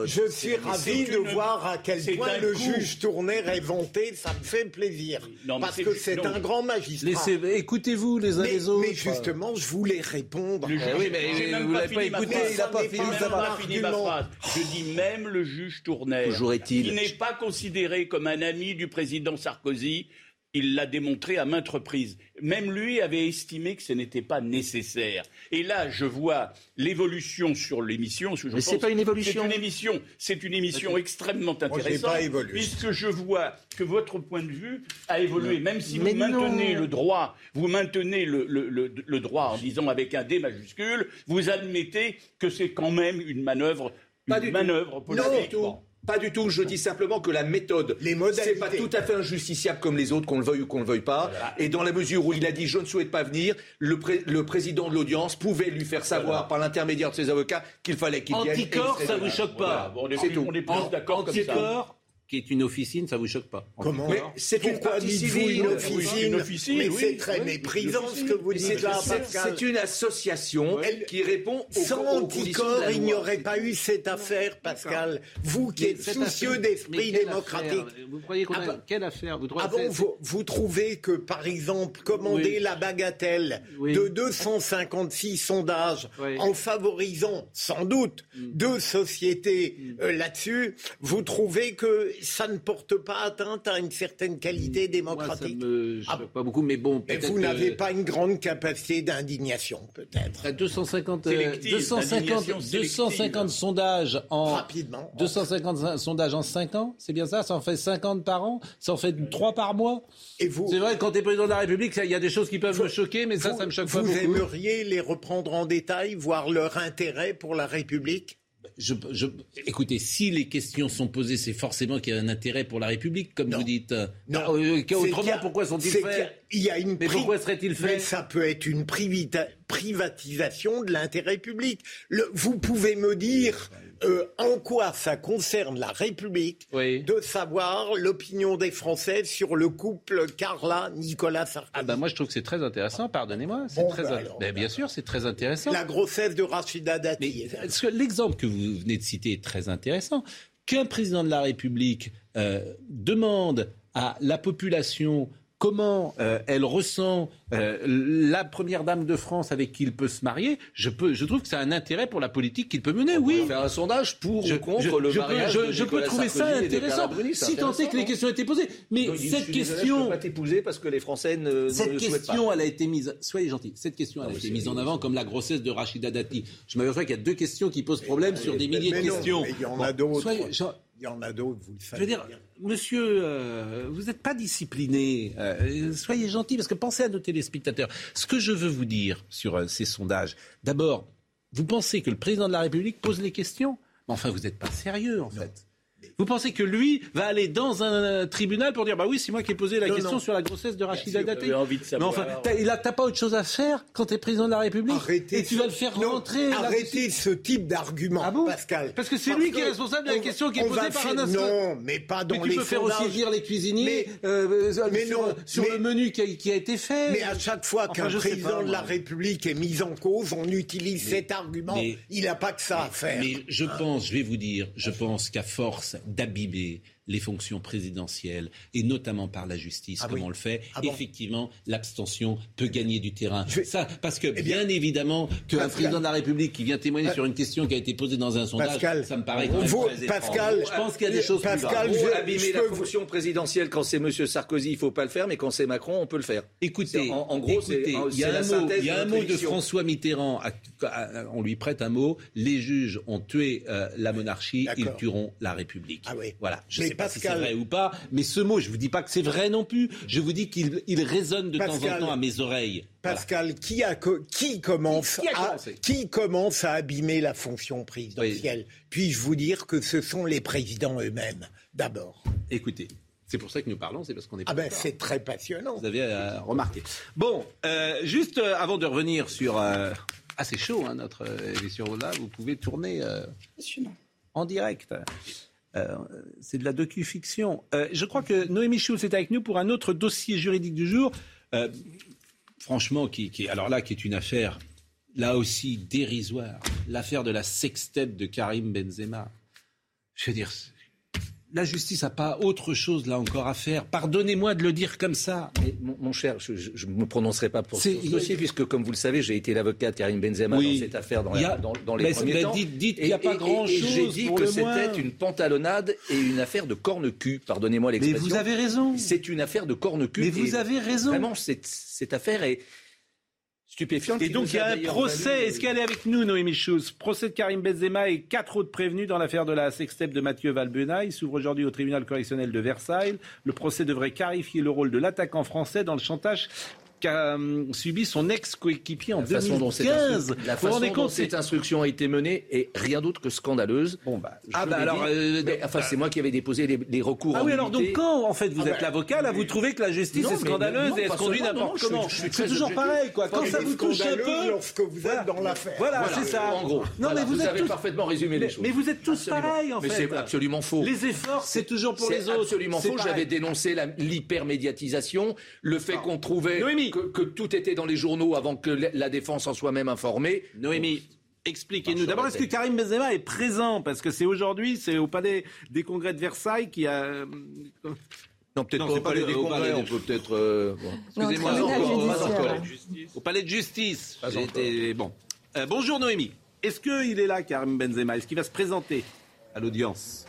je suis ravi de voir à quel point le juge Tourner est vanté, ça me fait plaisir. parce que c'est un grand magistrat. Écoutez-vous les uns les autres. Mais justement, je voulais répondre. Le juge, oui, mais vous l'avez pas écouté, il n'a pas fini ma phrase. Je dis même le juge Tourner, qui n'est pas considéré comme un ami du président Sarkozy, il l'a démontré à maintes reprises. Même lui avait estimé que ce n'était pas nécessaire. Et là, je vois l'évolution sur l'émission. Mais c'est pas une évolution. C'est une émission. C'est une émission extrêmement intéressante. Puisque je vois que votre point de vue a évolué. Même si vous maintenez le droit, vous maintenez le, droit en disant avec un D majuscule, vous admettez que c'est quand même une manœuvre, une manœuvre politique. Non, Pas du tout. Je dis simplement que la méthode, Les c'est pas tout à fait injusticiable comme les autres, qu'on le veuille ou qu'on le veuille pas. Et dans la mesure où il a dit je ne souhaite pas venir, le, pré- le président de l'audience pouvait lui faire savoir par l'intermédiaire de ses avocats qu'il fallait qu'il vienne. Anticorps, ça vous choque pas on est C'est plus- tout. on est plus En- d'accord comme ça. Qui est une officine, ça vous choque pas Comment c'est une Pourquoi partie civile. une Oui, officine, une officine, Mais oui. c'est très Oui, méprisant ce que vous dites là, c'est- Pascal. C'est une association Elle- qui répond aux, Sans aux conditions de anticorps, il n'y aurait pas eu cette affaire, Pascal. Vous qui Mais êtes soucieux affaire- d'esprit démocratique. affaire Vous croyez qu'on a Ah bah- quelle affaire vous trouvez Ah vous, vous trouvez que, par exemple, commander Oui. la bagatelle Oui. de 256 sondages Oui. en favorisant, sans doute, Mm. deux sociétés euh, là-dessus, vous trouvez que ça ne porte pas atteinte à une certaine qualité Moi, ça démocratique me Ah pas beaucoup, mais bon, Mais vous n'avez pas une grande capacité d'indignation, peut-être. À 250, euh, Sélective, 250, l'indignation sélective. 250 sondages en Rapidement. 250 sondages en 5 ans, c'est bien ça? Ça en fait 50 par an? Ça en fait 3 par mois? Et vous, C'est vrai, quand tu es président de la République, il y a des choses qui peuvent me choquer, mais ça, vous, ça me choque pas vous beaucoup. aimeriez les reprendre en détail, voir leur intérêt pour la République? Je, je- écoutez, si les questions sont posées, c'est forcément qu'il y a un intérêt pour la République, comme Non. vous dites. Non. Ah, euh, autrement, a- pourquoi sont-ils faits qu'il y a une Mais pourquoi serait-il fait Mais ça peut être une privita- privatisation de l'intérêt public. Le- vous pouvez me dire euh, en quoi ça concerne la République Oui. de savoir l'opinion des Français sur le couple Carla-Nicolas Sarkozy. Ah ben moi je trouve que c'est très intéressant, pardonnez-moi. C'est Bon, très bah alors, Ben, bien sûr, c'est très intéressant. La grossesse de Rachida Dati. l'exemple que vous venez de citer est très intéressant. Qu'un président de la République euh, demande à la population comment euh, elle ressent euh, la première dame de France avec qui il peut se marier, je, peux, je trouve que c'est un intérêt pour la politique qu'il peut mener, oui. faire un sondage pour Je, ou contre je- le je peux, mariage je- de je peux trouver ça Sarkozy intéressant, Bruni, si tant est que les questions étaient posées. Mais je cette suis désolé, je question... peux pas t'épouser parce que les Français ne, Cette question, pas. elle a été mise. Soyez gentil. Cette question, elle a mais été mise en avant comme la grossesse de Rachida Dati. Je m'aperçois qu'il y a deux questions qui posent problème sur des milliers de questions. il y en a d'autres. je- Il y en a d'autres, vous le je savez. veux dire. Monsieur, euh, vous n'êtes pas discipliné. Euh, soyez gentil, parce que pensez à nos téléspectateurs. Ce que je veux vous dire sur euh, ces sondages, d'abord, vous pensez que le président de la République pose les questions Mais enfin, vous n'êtes pas sérieux, en fait. Vous pensez que lui va aller dans un euh, tribunal pour dire bah oui c'est moi qui ai posé la Non, question non. sur la grossesse de Rachida Dati. Mais enfin t'as, il a- t'as pas autre chose à faire quand tu es président de la République Arrêtez et tu ce- vas le faire non, rentrer. Arrêtez ce type d'argument, Ah bon Pascal. Parce que c'est lui qui est responsable de la on- question qui est posée par faire- un instant. Non, mais pas dans Mais tu les peux faire sondages. aussi dire les cuisiniers Mais- euh, euh, mais sur, non, sur mais- le menu qui a, qui a été fait. Mais à chaque fois qu'un président pas, de la. République est mis en cause, on utilise cet argument. Il n'a pas que ça à faire. Mais je pense, je vais vous dire, je pense qu'à force d'abîmer les fonctions présidentielles, et notamment par la justice, Ah comme oui. on le fait, Ah bon effectivement, l'abstention peut gagner du terrain. Ça, parce que Eh bien, bien, évidemment, qu'un Pascal- président de la République qui vient témoigner Pa- sur une question qui a été posée dans un sondage, Pascal, ça me paraît quand même vous- très étrange. Pascal, je pense qu'il y a des choses plus Pascal, graves. je- Pour abîmer je la vous- fonction présidentielle, quand c'est M. Sarkozy, il faut pas le faire, mais quand c'est Macron, on peut le faire. Écoutez, en- en gros, il y a la un mot, synthèse il y a de un mot de élection. François Mitterrand. à- à- on lui prête un mot. Les juges ont tué euh, la monarchie, ils tueront la République. Ah oui. Voilà. Je Mais ne sais pas si c'est Pascal- vrai ou pas, mais ce mot, je vous dis pas que c'est vrai non plus. Je vous dis qu'il il résonne de temps en Pascal- temps à mes oreilles. Voilà. Pascal, qui, a, co- qui, commence Qui- qui a à, commencé? qui commence à abîmer la fonction présidentielle? Puis-je vous dire que ce sont les présidents eux-mêmes, d'abord? Écoutez, c'est pour ça que nous parlons, c'est parce qu'on est. Ah ben c'est très passionnant. Vous avez euh, remarqué. Bon, euh, juste euh, avant de revenir sur. euh, ah, c'est chaud, hein, notre euh, émission là. Vous pouvez tourner euh, en direct. Euh, c'est de la docu-fiction. Euh, je crois que Noémie Schulz est avec nous pour un autre dossier juridique du jour. Euh, franchement, qui, qui, alors là, qui est une affaire, là aussi, dérisoire. L'affaire de la sextape de Karim Benzema. Je veux dire, la justice n'a pas autre chose là encore à faire. Pardonnez-moi de le dire comme ça. Mais mon, mon cher, je ne me prononcerai pas pour ce dossier, puisque, comme vous le savez, j'ai été l'avocat de Karim Benzema Oui. dans cette affaire dans, la- a- dans- dans les mais- premiers mais temps. dites- dites qu'il y a pas grand-chose j'ai dit pour que c'était une pantalonnade et une affaire de corne-cul. Pardonnez-moi Mais l'expression. vous avez raison. C'est une affaire de corne-cul. Mais vous avez raison. Vraiment, cette, cette affaire est stupéfiante. Et donc il y a un procès. Est-ce qu'elle est avec nous, Noémie Schulz? Procès de Karim Benzema et quatre autres prévenus dans l'affaire de la sextape de Mathieu Valbuena. Il s'ouvre aujourd'hui au tribunal correctionnel de Versailles. Le procès devrait clarifier le rôle de l'attaquant français dans le chantage qu'a hum, subi son ex-coéquipier en 2015. la façon dont cette instruction a été menée est rien d'autre que scandaleuse. Bon, bah, ah, bah alors, euh, enfin, c'est moi qui avais déposé les, recours. Ah oui, alors donc quand, en fait, vous ah êtes bah, l'avocat, là, vous trouvez que la justice est scandaleuse et elle se conduit n'importe comment C'est toujours pareil, quoi. Quand ça vous touche un peu. lorsque vous êtes dans l'affaire. Voilà, c'est ça. En gros. Non, mais vous avez parfaitement résumé les choses. Mais vous êtes tous pareils, en fait. Mais c'est absolument faux. Les efforts, c'est toujours pour les autres. C'est absolument faux. J'avais dénoncé l'hypermédiatisation, le fait qu'on trouvait que tout était dans les journaux avant que la défense en soit même informée. Noémie. Expliquez-nous. D'abord, est-ce que Karim Benzema est présent? Parce que c'est aujourd'hui, c'est au palais des congrès de Versailles qui a. Euh, non, peut-être pas au palais des congrès, on peut peut-être. Euh, excusez-moi, au palais de justice. Bon. Euh, bonjour Noémie. Est-ce qu'il est là, Karim Benzema? Est-ce qu'il va se présenter à l'audience?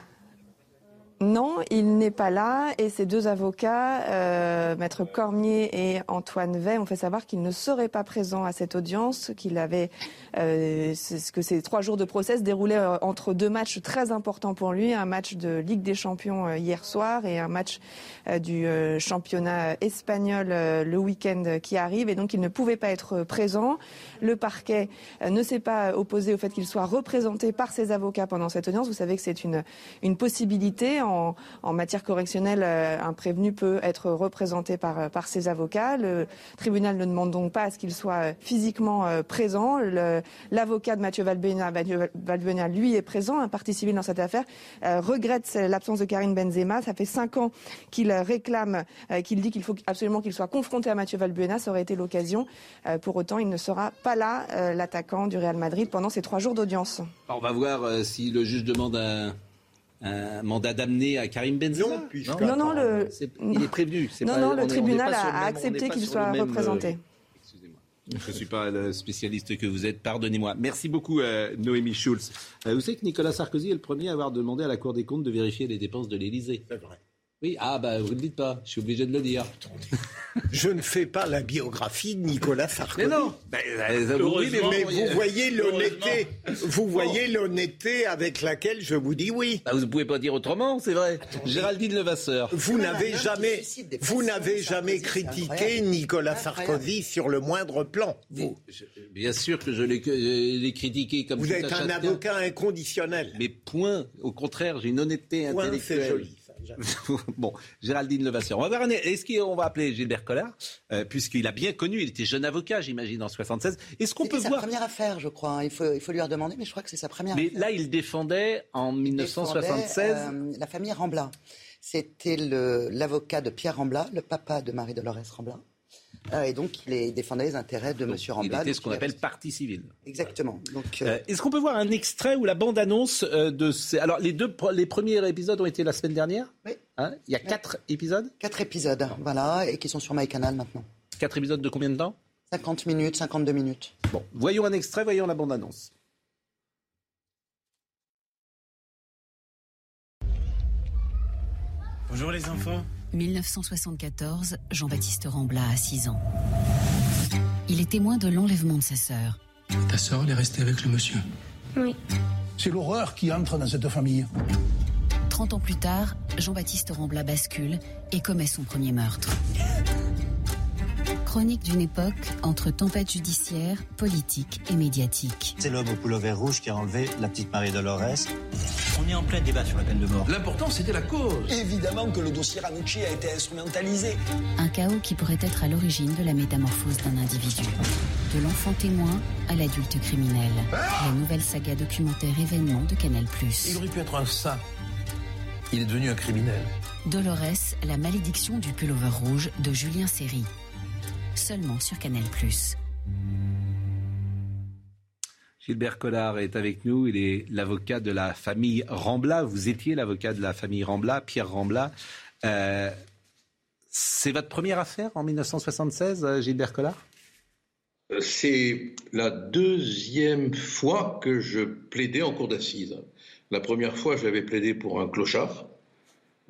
Non, il n'est pas là et ses deux avocats, euh, Maître Cormier et Antoine Vey, ont fait savoir qu'il ne serait pas présent à cette audience, qu'il avait euh, que ces trois jours de procès se déroulaient euh, entre deux matchs très importants pour lui, un match de Ligue des Champions euh, hier soir et un match euh, du championnat espagnol le week-end qui arrive et donc il ne pouvait pas être présent. Le parquet ne s'est pas opposé au fait qu'il soit représenté par ses avocats pendant cette audience. Vous savez que c'est une, une possibilité matière correctionnelle, euh, un prévenu peut être représenté par, euh, par ses avocats. Le tribunal ne demande donc pas à ce qu'il soit euh, physiquement présent. L'avocat de Mathieu Valbuena, lui, est présent, un parti civil dans cette affaire, regrette l'absence de Karine Benzema. Ça fait cinq ans qu'il réclame, qu'il dit qu'il faut absolument qu'il soit confronté à Mathieu Valbuena. Ça aurait été l'occasion. pour autant, il ne sera pas là, l'attaquant du Real Madrid, pendant ces trois jours d'audience. On va voir si le juge demande un un mandat d'amener à Karim Benzema Non, non, le... il est prévenu. non, non, le tribunal a, accepté qu'il soit représenté. Euh, excusez-moi. Je ne suis pas le spécialiste que vous êtes, pardonnez-moi. Merci beaucoup, euh, Noémie Schulz. Euh, vous savez que Nicolas Sarkozy est le premier à avoir demandé à la Cour des comptes de vérifier les dépenses de l'Élysée. C'est vrai. Oui, ah bah vous ne le dites pas, je suis obligé de le dire. [laughs] Je ne fais pas la biographie de Nicolas Sarkozy. Mais non, ben, oui, mais, vous voyez l'honnêteté, vous voyez l'honnêteté avec laquelle je vous dis oui. Bah, vous ne pouvez pas dire autrement, c'est vrai. Géraldine Levasseur. Vous n'avez jamais, vous n'avez jamais critiqué Nicolas Sarkozy sur le moindre plan. Vous. Bien sûr que je l'ai critiqué comme vous êtes un avocat inconditionnel. Mais point. Au contraire, j'ai une honnêteté intellectuelle. C'est joli. [laughs] bon, Géraldine Levasseur. On va voir Est-ce qu'on va appeler Gilbert Collard euh, Puisqu'il a bien connu, il était jeune avocat, j'imagine, en 76. Est-ce qu'on peut voir. C'est sa première affaire, je crois. Hein. Il faut, il faut lui redemander, mais je crois que c'est sa première mais là, il défendait en 1976. Euh, la famille Rambla. C'était l'avocat de Pierre Rambla, le papa de Marie-Dolores Rambla. Euh, et donc, il défendait les intérêts de M. Rambla. Il était ce qu'on appelle partie civile. Exactement. Donc, euh, Est-ce qu'on peut voir un extrait ou la bande-annonce euh, de ces... Alors, les, deux, les premiers épisodes ont été la semaine dernière? Oui. Hein? Il y a quatre épisodes? Quatre épisodes, voilà, et qui sont sur MyCanal maintenant. Quatre épisodes de combien de temps? 50 minutes, 52 minutes. Bon, voyons un extrait, voyons la bande-annonce. Bonjour les enfants. 1974, Jean-Baptiste Rambla a 6 ans. Il est témoin de l'enlèvement de sa sœur. Ta sœur, elle est restée avec le monsieur Oui. C'est l'horreur qui entre dans cette famille. 30 ans plus tard, Jean-Baptiste Rambla bascule et commet son premier meurtre. Chronique d'une époque entre tempête judiciaire, politique et médiatique. C'est l'homme au pullover rouge qui a enlevé la petite Marie Dolores. On est en plein débat sur la peine de mort. L'important, c'était la cause. Évidemment que le dossier Ranucci a été instrumentalisé. Un chaos qui pourrait être à l'origine de la métamorphose d'un individu. De l'enfant témoin à l'adulte criminel. La nouvelle saga documentaire événement de Canal+. Il aurait pu être un saint. Il est devenu un criminel. Dolores, la malédiction du pullover rouge de Julien Serry seulement sur Canal+. Gilbert Collard est avec nous. Il est l'avocat de la famille Rambla. Vous étiez l'avocat de la famille Rambla, Pierre Rambla. Euh, c'est votre première affaire en 1976, euh, Gilbert Collard? Euh, C'est la deuxième fois que je plaidais en cour d'assises. La première fois, j'avais plaidé pour un clochard.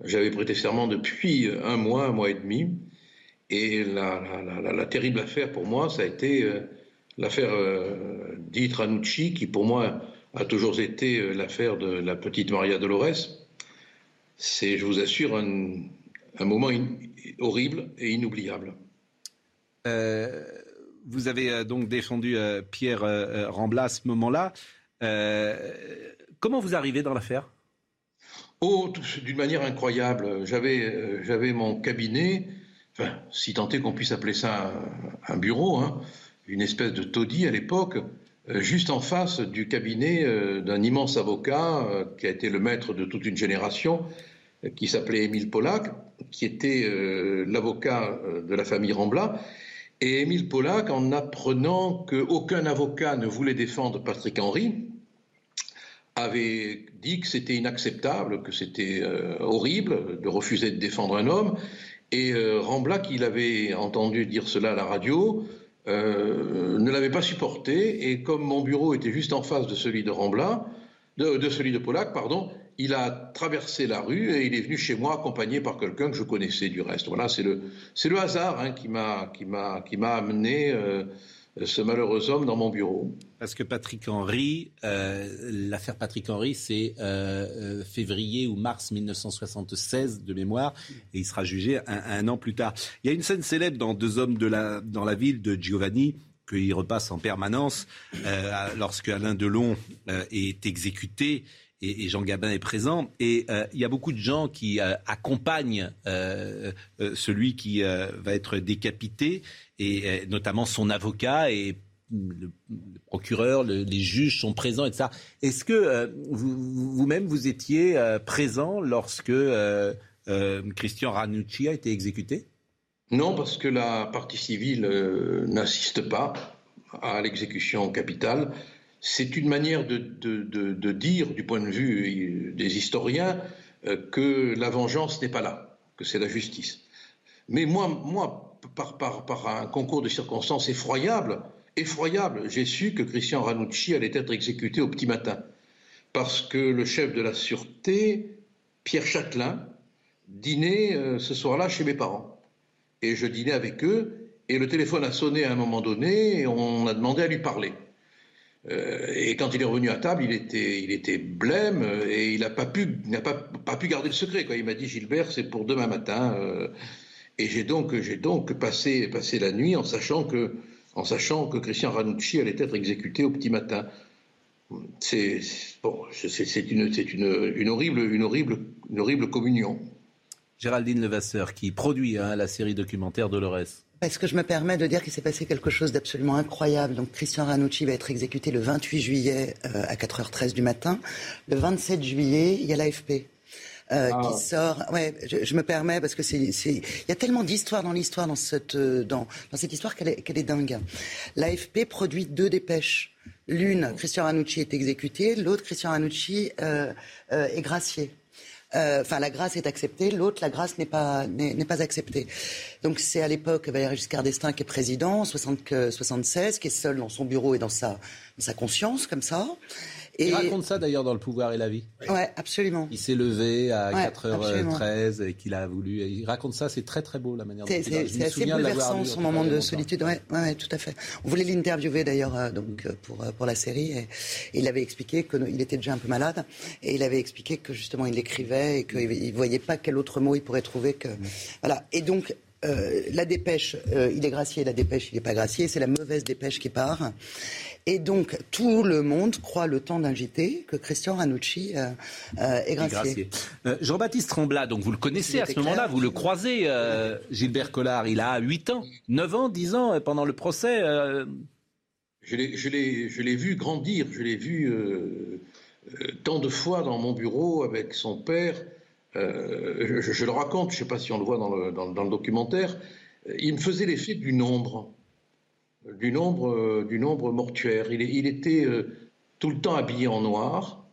J'avais prêté serment depuis un mois, un mois et demi. Et la, terrible affaire pour moi, ça a été euh, l'affaire euh, qui pour moi a toujours été euh, l'affaire de la petite Maria Dolores. C'est, je vous assure, un, moment horrible et inoubliable. vous avez donc défendu Pierre Rambla à ce moment-là. comment vous arrivez dans l'affaire? Oh, d'une manière incroyable. J'avais, j'avais mon cabinet, si tant est qu'on puisse appeler ça un, bureau, hein, une espèce de taudis à l'époque, euh, juste en face du cabinet euh, d'un immense avocat euh, qui a été le maître de toute une génération, qui s'appelait Émile Pollack, qui était l'avocat de la famille Rambla. Et Émile Pollack, en apprenant qu'aucun avocat ne voulait défendre Patrick Henry, avait dit que c'était inacceptable, que c'était horrible de refuser de défendre un homme. Et Rambla, qui avait entendu dire cela à la radio, euh, ne l'avait pas supporté et comme mon bureau était juste en face de celui de Rambla, de, celui de Polac, pardon, il a traversé la rue et il est venu chez moi accompagné par quelqu'un que je connaissais du reste. Voilà, c'est le, c'est le hasard hein, qui m'a, qui m'a, qui m'a amené euh, ce malheureux homme dans mon bureau. Parce que Patrick Henry, euh, l'affaire Patrick Henry, c'est euh, euh, février ou mars 1976 de mémoire, et il sera jugé un, an plus tard. Il y a une scène célèbre dans Deux hommes de la, dans la ville de Giovanni qu'il repasse en permanence lorsque Alain Delon est exécuté et, Jean Gabin est présent. Et il y a beaucoup de gens qui accompagnent celui qui va être décapité, et notamment son avocat et le, procureur, les juges sont présents, et ça. Est-ce que euh, vous-même, vous, étiez euh, présent lorsque euh, Christian Ranucci a été exécuté? Non, parce que la partie civile n'assiste pas à l'exécution capitale. C'est une manière de, dire, du point de vue des historiens, que la vengeance n'est pas là, que c'est la justice. Mais moi, moi par un concours de circonstances effroyable, effroyable. J'ai su que Christian Ranucci allait être exécuté au petit matin. Parce que le chef de la sûreté, Pierre Châtelain, dînait euh, ce soir-là chez mes parents. Et je dînais avec eux, et le téléphone a sonné à un moment donné, et on a demandé à lui parler. Euh, et quand il est revenu à table, il était, il était blême, et il n'a pas pu, n'a pas, pas, pu garder le secret. Quoi. Il m'a dit, Gilbert, c'est pour demain matin. Euh, et j'ai donc, j'ai donc passé, passé la nuit en sachant que en sachant que Christian Ranucci allait être exécuté au petit matin. C'est bon, c'est une, une, une, horrible, une, horrible, une horrible communion. Géraldine Levasseur, qui produit hein, la série documentaire Dolores. Est-ce que je me permets de dire qu'il s'est passé quelque chose d'absolument incroyable Donc Christian Ranucci va être exécuté le 28 juillet euh, à 4h13 du matin. Le 27 juillet, il y a l'AFP euh, ah. qui sort. Ouais, je, me permets parce que c'est, il y a tellement d'histoires dans l'histoire dans cette euh, dans, dans cette histoire qu'elle est, qu'elle est dingue. L'AFP produit deux dépêches. L'une, Christian Ranucci est exécuté, l'autre, Christian Ranucci euh, euh, est gracié. Euh, enfin, la grâce est acceptée, l'autre, la grâce n'est pas, n'est, pas acceptée. Donc, c'est à l'époque Valéry Giscard d'Estaing qui est président, 76, qui est seul dans son bureau et dans sa, dans sa conscience, comme ça. Il raconte ça d'ailleurs dans Le pouvoir et la vie. Oui, absolument. Il s'est levé à 4h13 et qu'il a voulu. Il raconte ça, c'est très très beau la manière dont il C'est assez bouleversant son moment de solitude. Oui, ouais, tout à fait. On voulait l'interviewer d'ailleurs euh, donc euh, pour euh, pour la série et, il avait expliqué qu'il était déjà un peu malade et il avait expliqué que justement il écrivait et qu'il ne voyait pas quel autre mot il pourrait trouver que voilà. Et donc la dépêche, il est gracié, la dépêche, il n'est pas gracié, c'est la mauvaise dépêche qui part. Et donc, tout le monde croit le temps d'inviter que Christian Ranucci euh, euh, est gracié. Euh, Jean-Baptiste Tremblat, donc vous le connaissez à ce moment-là, vous le croisez, Gilbert Collard, il a 8 ans, 9 ans, 10 ans pendant le procès. Je l'ai vu grandir, je l'ai vu tant de fois dans mon bureau avec son père. Je, le raconte, je ne sais pas si on le voit dans le, dans le documentaire. Il me faisait l'effet du nombre du nombre, euh, du nombre mortuaire. Il, était euh, tout le temps habillé en noir,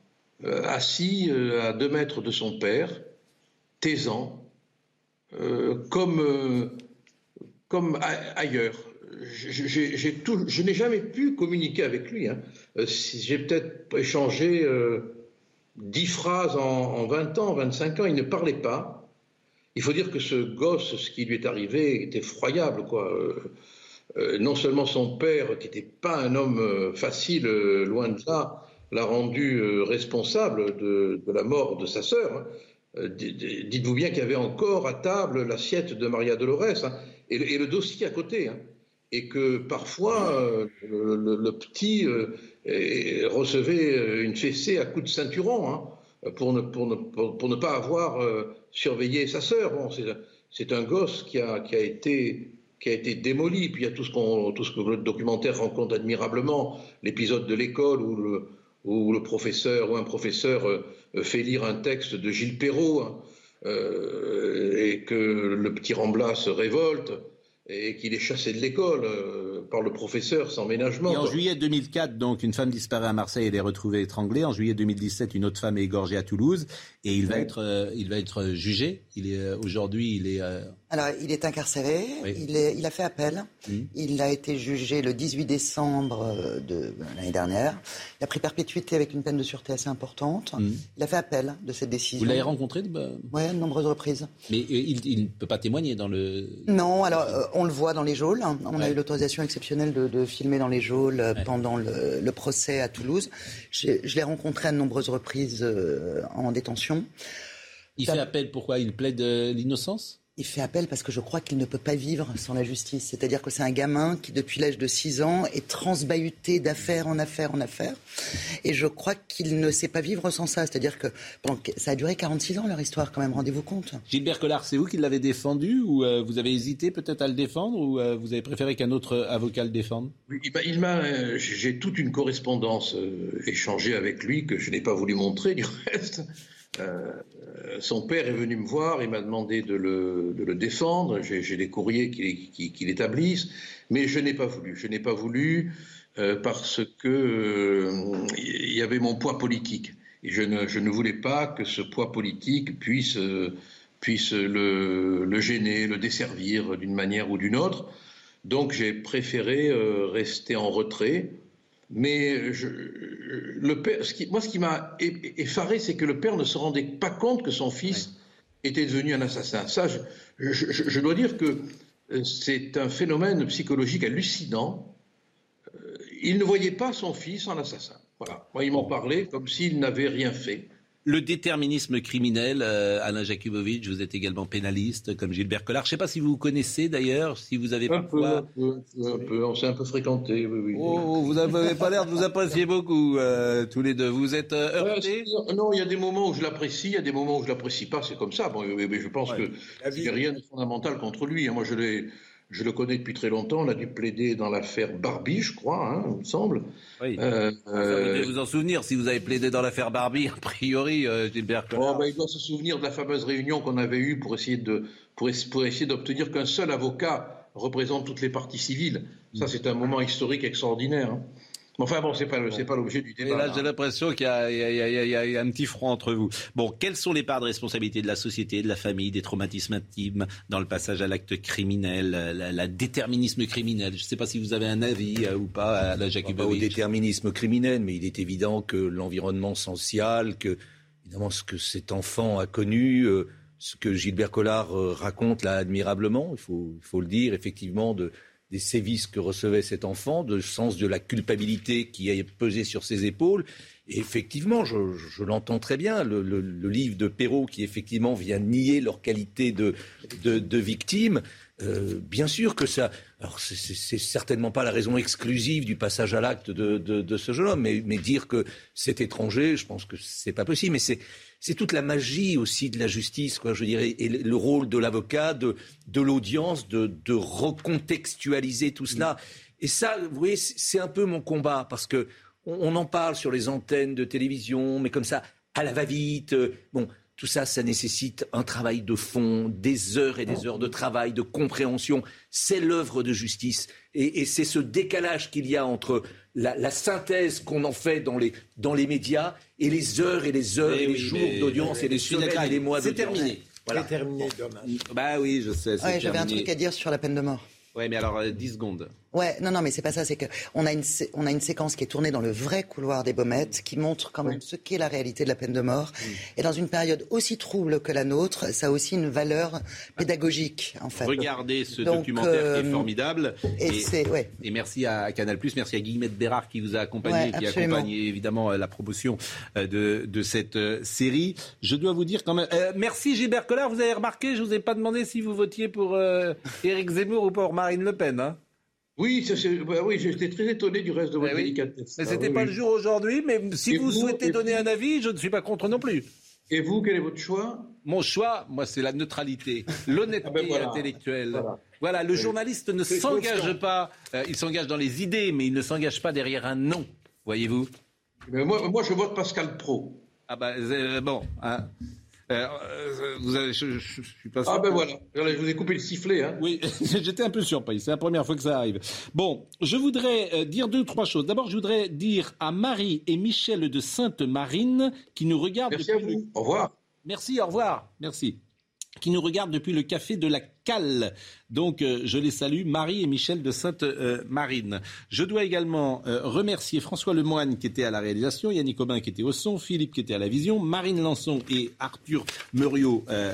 euh, assis à deux mètres de son père, taisant, comme, comme ailleurs. je n'ai jamais pu communiquer avec lui. Hein. J'ai peut-être échangé dix phrases en, en, 20 ans, 25 ans. Il ne parlait pas. Il faut dire que ce gosse, ce qui lui est arrivé, est effroyable. Quoi. Euh, non seulement son père, qui n'était pas un homme euh, facile, euh, loin de là, l'a rendu responsable de, la mort de sa sœur. Hein. Dites-vous bien qu'il y avait encore à table l'assiette de Maria Dolores hein, et, le, dossier à côté. Hein. et que parfois le, petit recevait une fessée à coups de ceinturon pour, ne, pas avoir surveillé sa sœur. C'est un gosse qui a été qui a été démoli. Puis il y a tout ce, tout ce que le documentaire rencontre admirablement, l'épisode de l'école où le, où le professeur ou un professeur fait lire un texte de Gilles Perrault hein, et que le petit Rambla se révolte et qu'il est chassé de l'école euh, par le professeur sans ménagement. Et en juillet 2004, donc, une femme disparaît à Marseille, elle est retrouvée étranglée. En juillet 2017, une autre femme est égorgée à Toulouse et il va être, euh, il va être jugé. Il est euh, aujourd'hui, il est alors, il est incarcéré, il, est, il, a fait appel. Mmh. Il a été jugé le 18 décembre euh, de l'année dernière. Il a pris perpétuité avec une peine de sûreté assez importante. Mmh. Il a fait appel de cette décision. Vous l'avez rencontré Oui, de nombreuses reprises. Mais euh, il ne peut pas témoigner dans le... Non, alors euh, on le voit dans les geôles. On a eu l'autorisation exceptionnelle de, de, filmer dans les geôles pendant le, le, procès à Toulouse. Je, je l'ai rencontré à de nombreuses reprises en détention. Il fait appel pourquoi? Il plaide l'innocence? Il fait appel parce que je crois qu'il ne peut pas vivre sans la justice. C'est-à-dire que c'est un gamin qui, depuis l'âge de 6 ans, est transbahuté d'affaires en affaires en affaires. Et je crois qu'il ne sait pas vivre sans ça. C'est-à-dire que ça a duré 46 ans, leur histoire, quand même, rendez-vous compte. Gilbert Collard, c'est vous qui l'avez défendu ou euh, vous avez hésité peut-être à le défendre ou euh, vous avez préféré qu'un autre avocat le défende? Il m'a, euh, J'ai toute une correspondance échangée avec lui que je n'ai pas voulu montrer, du reste. Euh, son père est venu me voir, il m'a demandé de le, défendre, j'ai des courriers qu'il établisse, mais je n'ai pas voulu. Je n'ai pas voulu euh, parce que euh, y avait mon poids politique. Et je ne, voulais pas que ce poids politique puisse, le, gêner, le desservir d'une manière ou d'une autre. Donc j'ai préféré rester en retrait mais je, le père, ce qui, moi, ce qui m'a effaré, c'est que le père ne se rendait pas compte que son fils était devenu un assassin. Ça, je, je dois dire que euh, c'est un phénomène psychologique hallucinant. Euh, il ne voyait pas son fils en assassin. Voilà. Moi, il m'en parlait comme s'il n'avait rien fait. Le déterminisme criminel, euh, Alain Jakubowicz, vous êtes également pénaliste, comme Gilbert Collard. Je ne sais pas si vous vous connaissez d'ailleurs, si vous avez un Peu, un peu, on s'est un peu fréquenté, oui, oui. Oh, vous n'avez pas l'air de vous apprécier beaucoup, euh, tous les deux. Vous êtes euh, heurtés Non, il y a des moments où je l'apprécie, il y a des moments où je ne l'apprécie pas, c'est comme ça. Bon, mais je pense qu'il n'y a rien de fondamental contre lui. Hein. Moi, je l'ai je le connais depuis très longtemps. On a dû plaider dans l'affaire Barbie, je crois, hein, il me semble. Oui. Euh, vous devez vous en souvenir si vous avez plaidé dans l'affaire Barbie, a priori, euh, Gilbert oh, ben, Il doit se souvenir de la fameuse réunion qu'on avait eue pour essayer de pour, pour essayer d'obtenir qu'un seul avocat représente toutes les parties civiles. Ça, mm. c'est un moment historique extraordinaire. Hein. Enfin bon, c'est pas, pas l'objet du débat. Et là, j'ai l'impression qu'il y, a un petit front entre vous. Bon, quelles sont les parts de responsabilité de la société, de la famille, des traumatismes intimes dans le passage à l'acte criminel, la, déterminisme criminel? Je ne sais pas si vous avez un avis euh, ou pas à la Pas au déterminisme criminel, mais il est évident que l'environnement social, que évidemment ce que cet enfant a connu, euh, ce que Gilbert Collard euh, raconte là admirablement, il faut, il faut le dire, effectivement, de des sévices que recevait cet enfant, de sens de la culpabilité qui a pesé sur ses épaules. Effectivement, je, l'entends très bien, le, livre de Perrault qui effectivement vient nier leur qualité de, de, victime, euh, bien sûr que ça. Alors, c'est certainement pas la raison exclusive du passage à l'acte de, de, ce jeune homme, mais, mais dire que c'est étranger, je pense que c'est pas possible. Mais c'est c'est toute la magie aussi de la justice, quoi, je dirais, et le rôle de l'avocat, de, de l'audience, de, de, recontextualiser tout cela. Et ça, vous voyez, c'est un peu mon combat, parce que on, en parle sur les antennes de télévision, mais comme ça, à la va-vite. Euh, bon, tout ça, ça nécessite un travail de fond, des heures et des heures de travail, de compréhension. C'est l'œuvre de justice. Et, c'est ce décalage qu'il y a entre la, synthèse qu'on en fait dans les, dans les médias et les heures et les heures et, les jours d'audience et les semaines et les mois d'audience. C'est terminé. Voilà. C'est terminé, dommage. Bah oui, je sais. Ouais, J'avais un truc à dire sur la peine de mort. Oui, mais alors, 10 euh, secondes. Ouais, non, non, mais c'est pas ça. C'est qu'on a une, on a une séquence qui est tournée dans le vrai couloir des Baumettes, qui montre quand même ce qu'est la réalité de la peine de mort. Et dans une période aussi trouble que la nôtre, ça a aussi une valeur pédagogique, en fait. Regardez ce documentaire qui est euh, formidable. Et, ouais. et merci à Canal+, merci à Guillemette Bérard qui vous a accompagné, qui a accompagné évidemment euh, la promotion euh, de, de cette série. Je dois vous dire quand même, merci Gilbert Collard. Vous avez remarqué, je vous ai pas demandé si vous votiez pour Éric Zemmour ou pour Marine Le Pen. Hein Oui, bah oui j'étais très étonné du reste de votre délicatesse. Mais ce n'était pas le jour aujourd'hui, mais si vous, souhaitez donner un avis, je ne suis pas contre non plus. Et vous, quel est votre choix? Mon choix, moi, c'est la neutralité, [laughs] l'honnêteté ah ben intellectuelle. Voilà. le journaliste ne s'engage pas, euh, il s'engage dans les idées, mais il ne s'engage pas derrière un nom, voyez-vous moi, moi, je vote Pascal Pro. Ah ben, euh, bon, hein. Euh, vous avez, je, suis pas Ah ben voilà, je vous ai coupé le sifflet. Hein. Oui, [laughs] j'étais un peu surpris, c'est la première fois que ça arrive. Bon, je voudrais euh, dire deux, trois choses. D'abord, je voudrais dire à Marie et Michel de Sainte-Marine qui nous regardent... Merci à vous, au revoir. Merci, au revoir, merci qui nous regardent depuis le café de la Cale. Donc, euh, je les salue, Marie et Michel de Sainte-Marine. je dois également euh, remercier François Lemoine qui était à la réalisation, Yannick Aubin qui était au son, Philippe qui était à la vision, Marine Lançon et Arthur Muriot. Euh,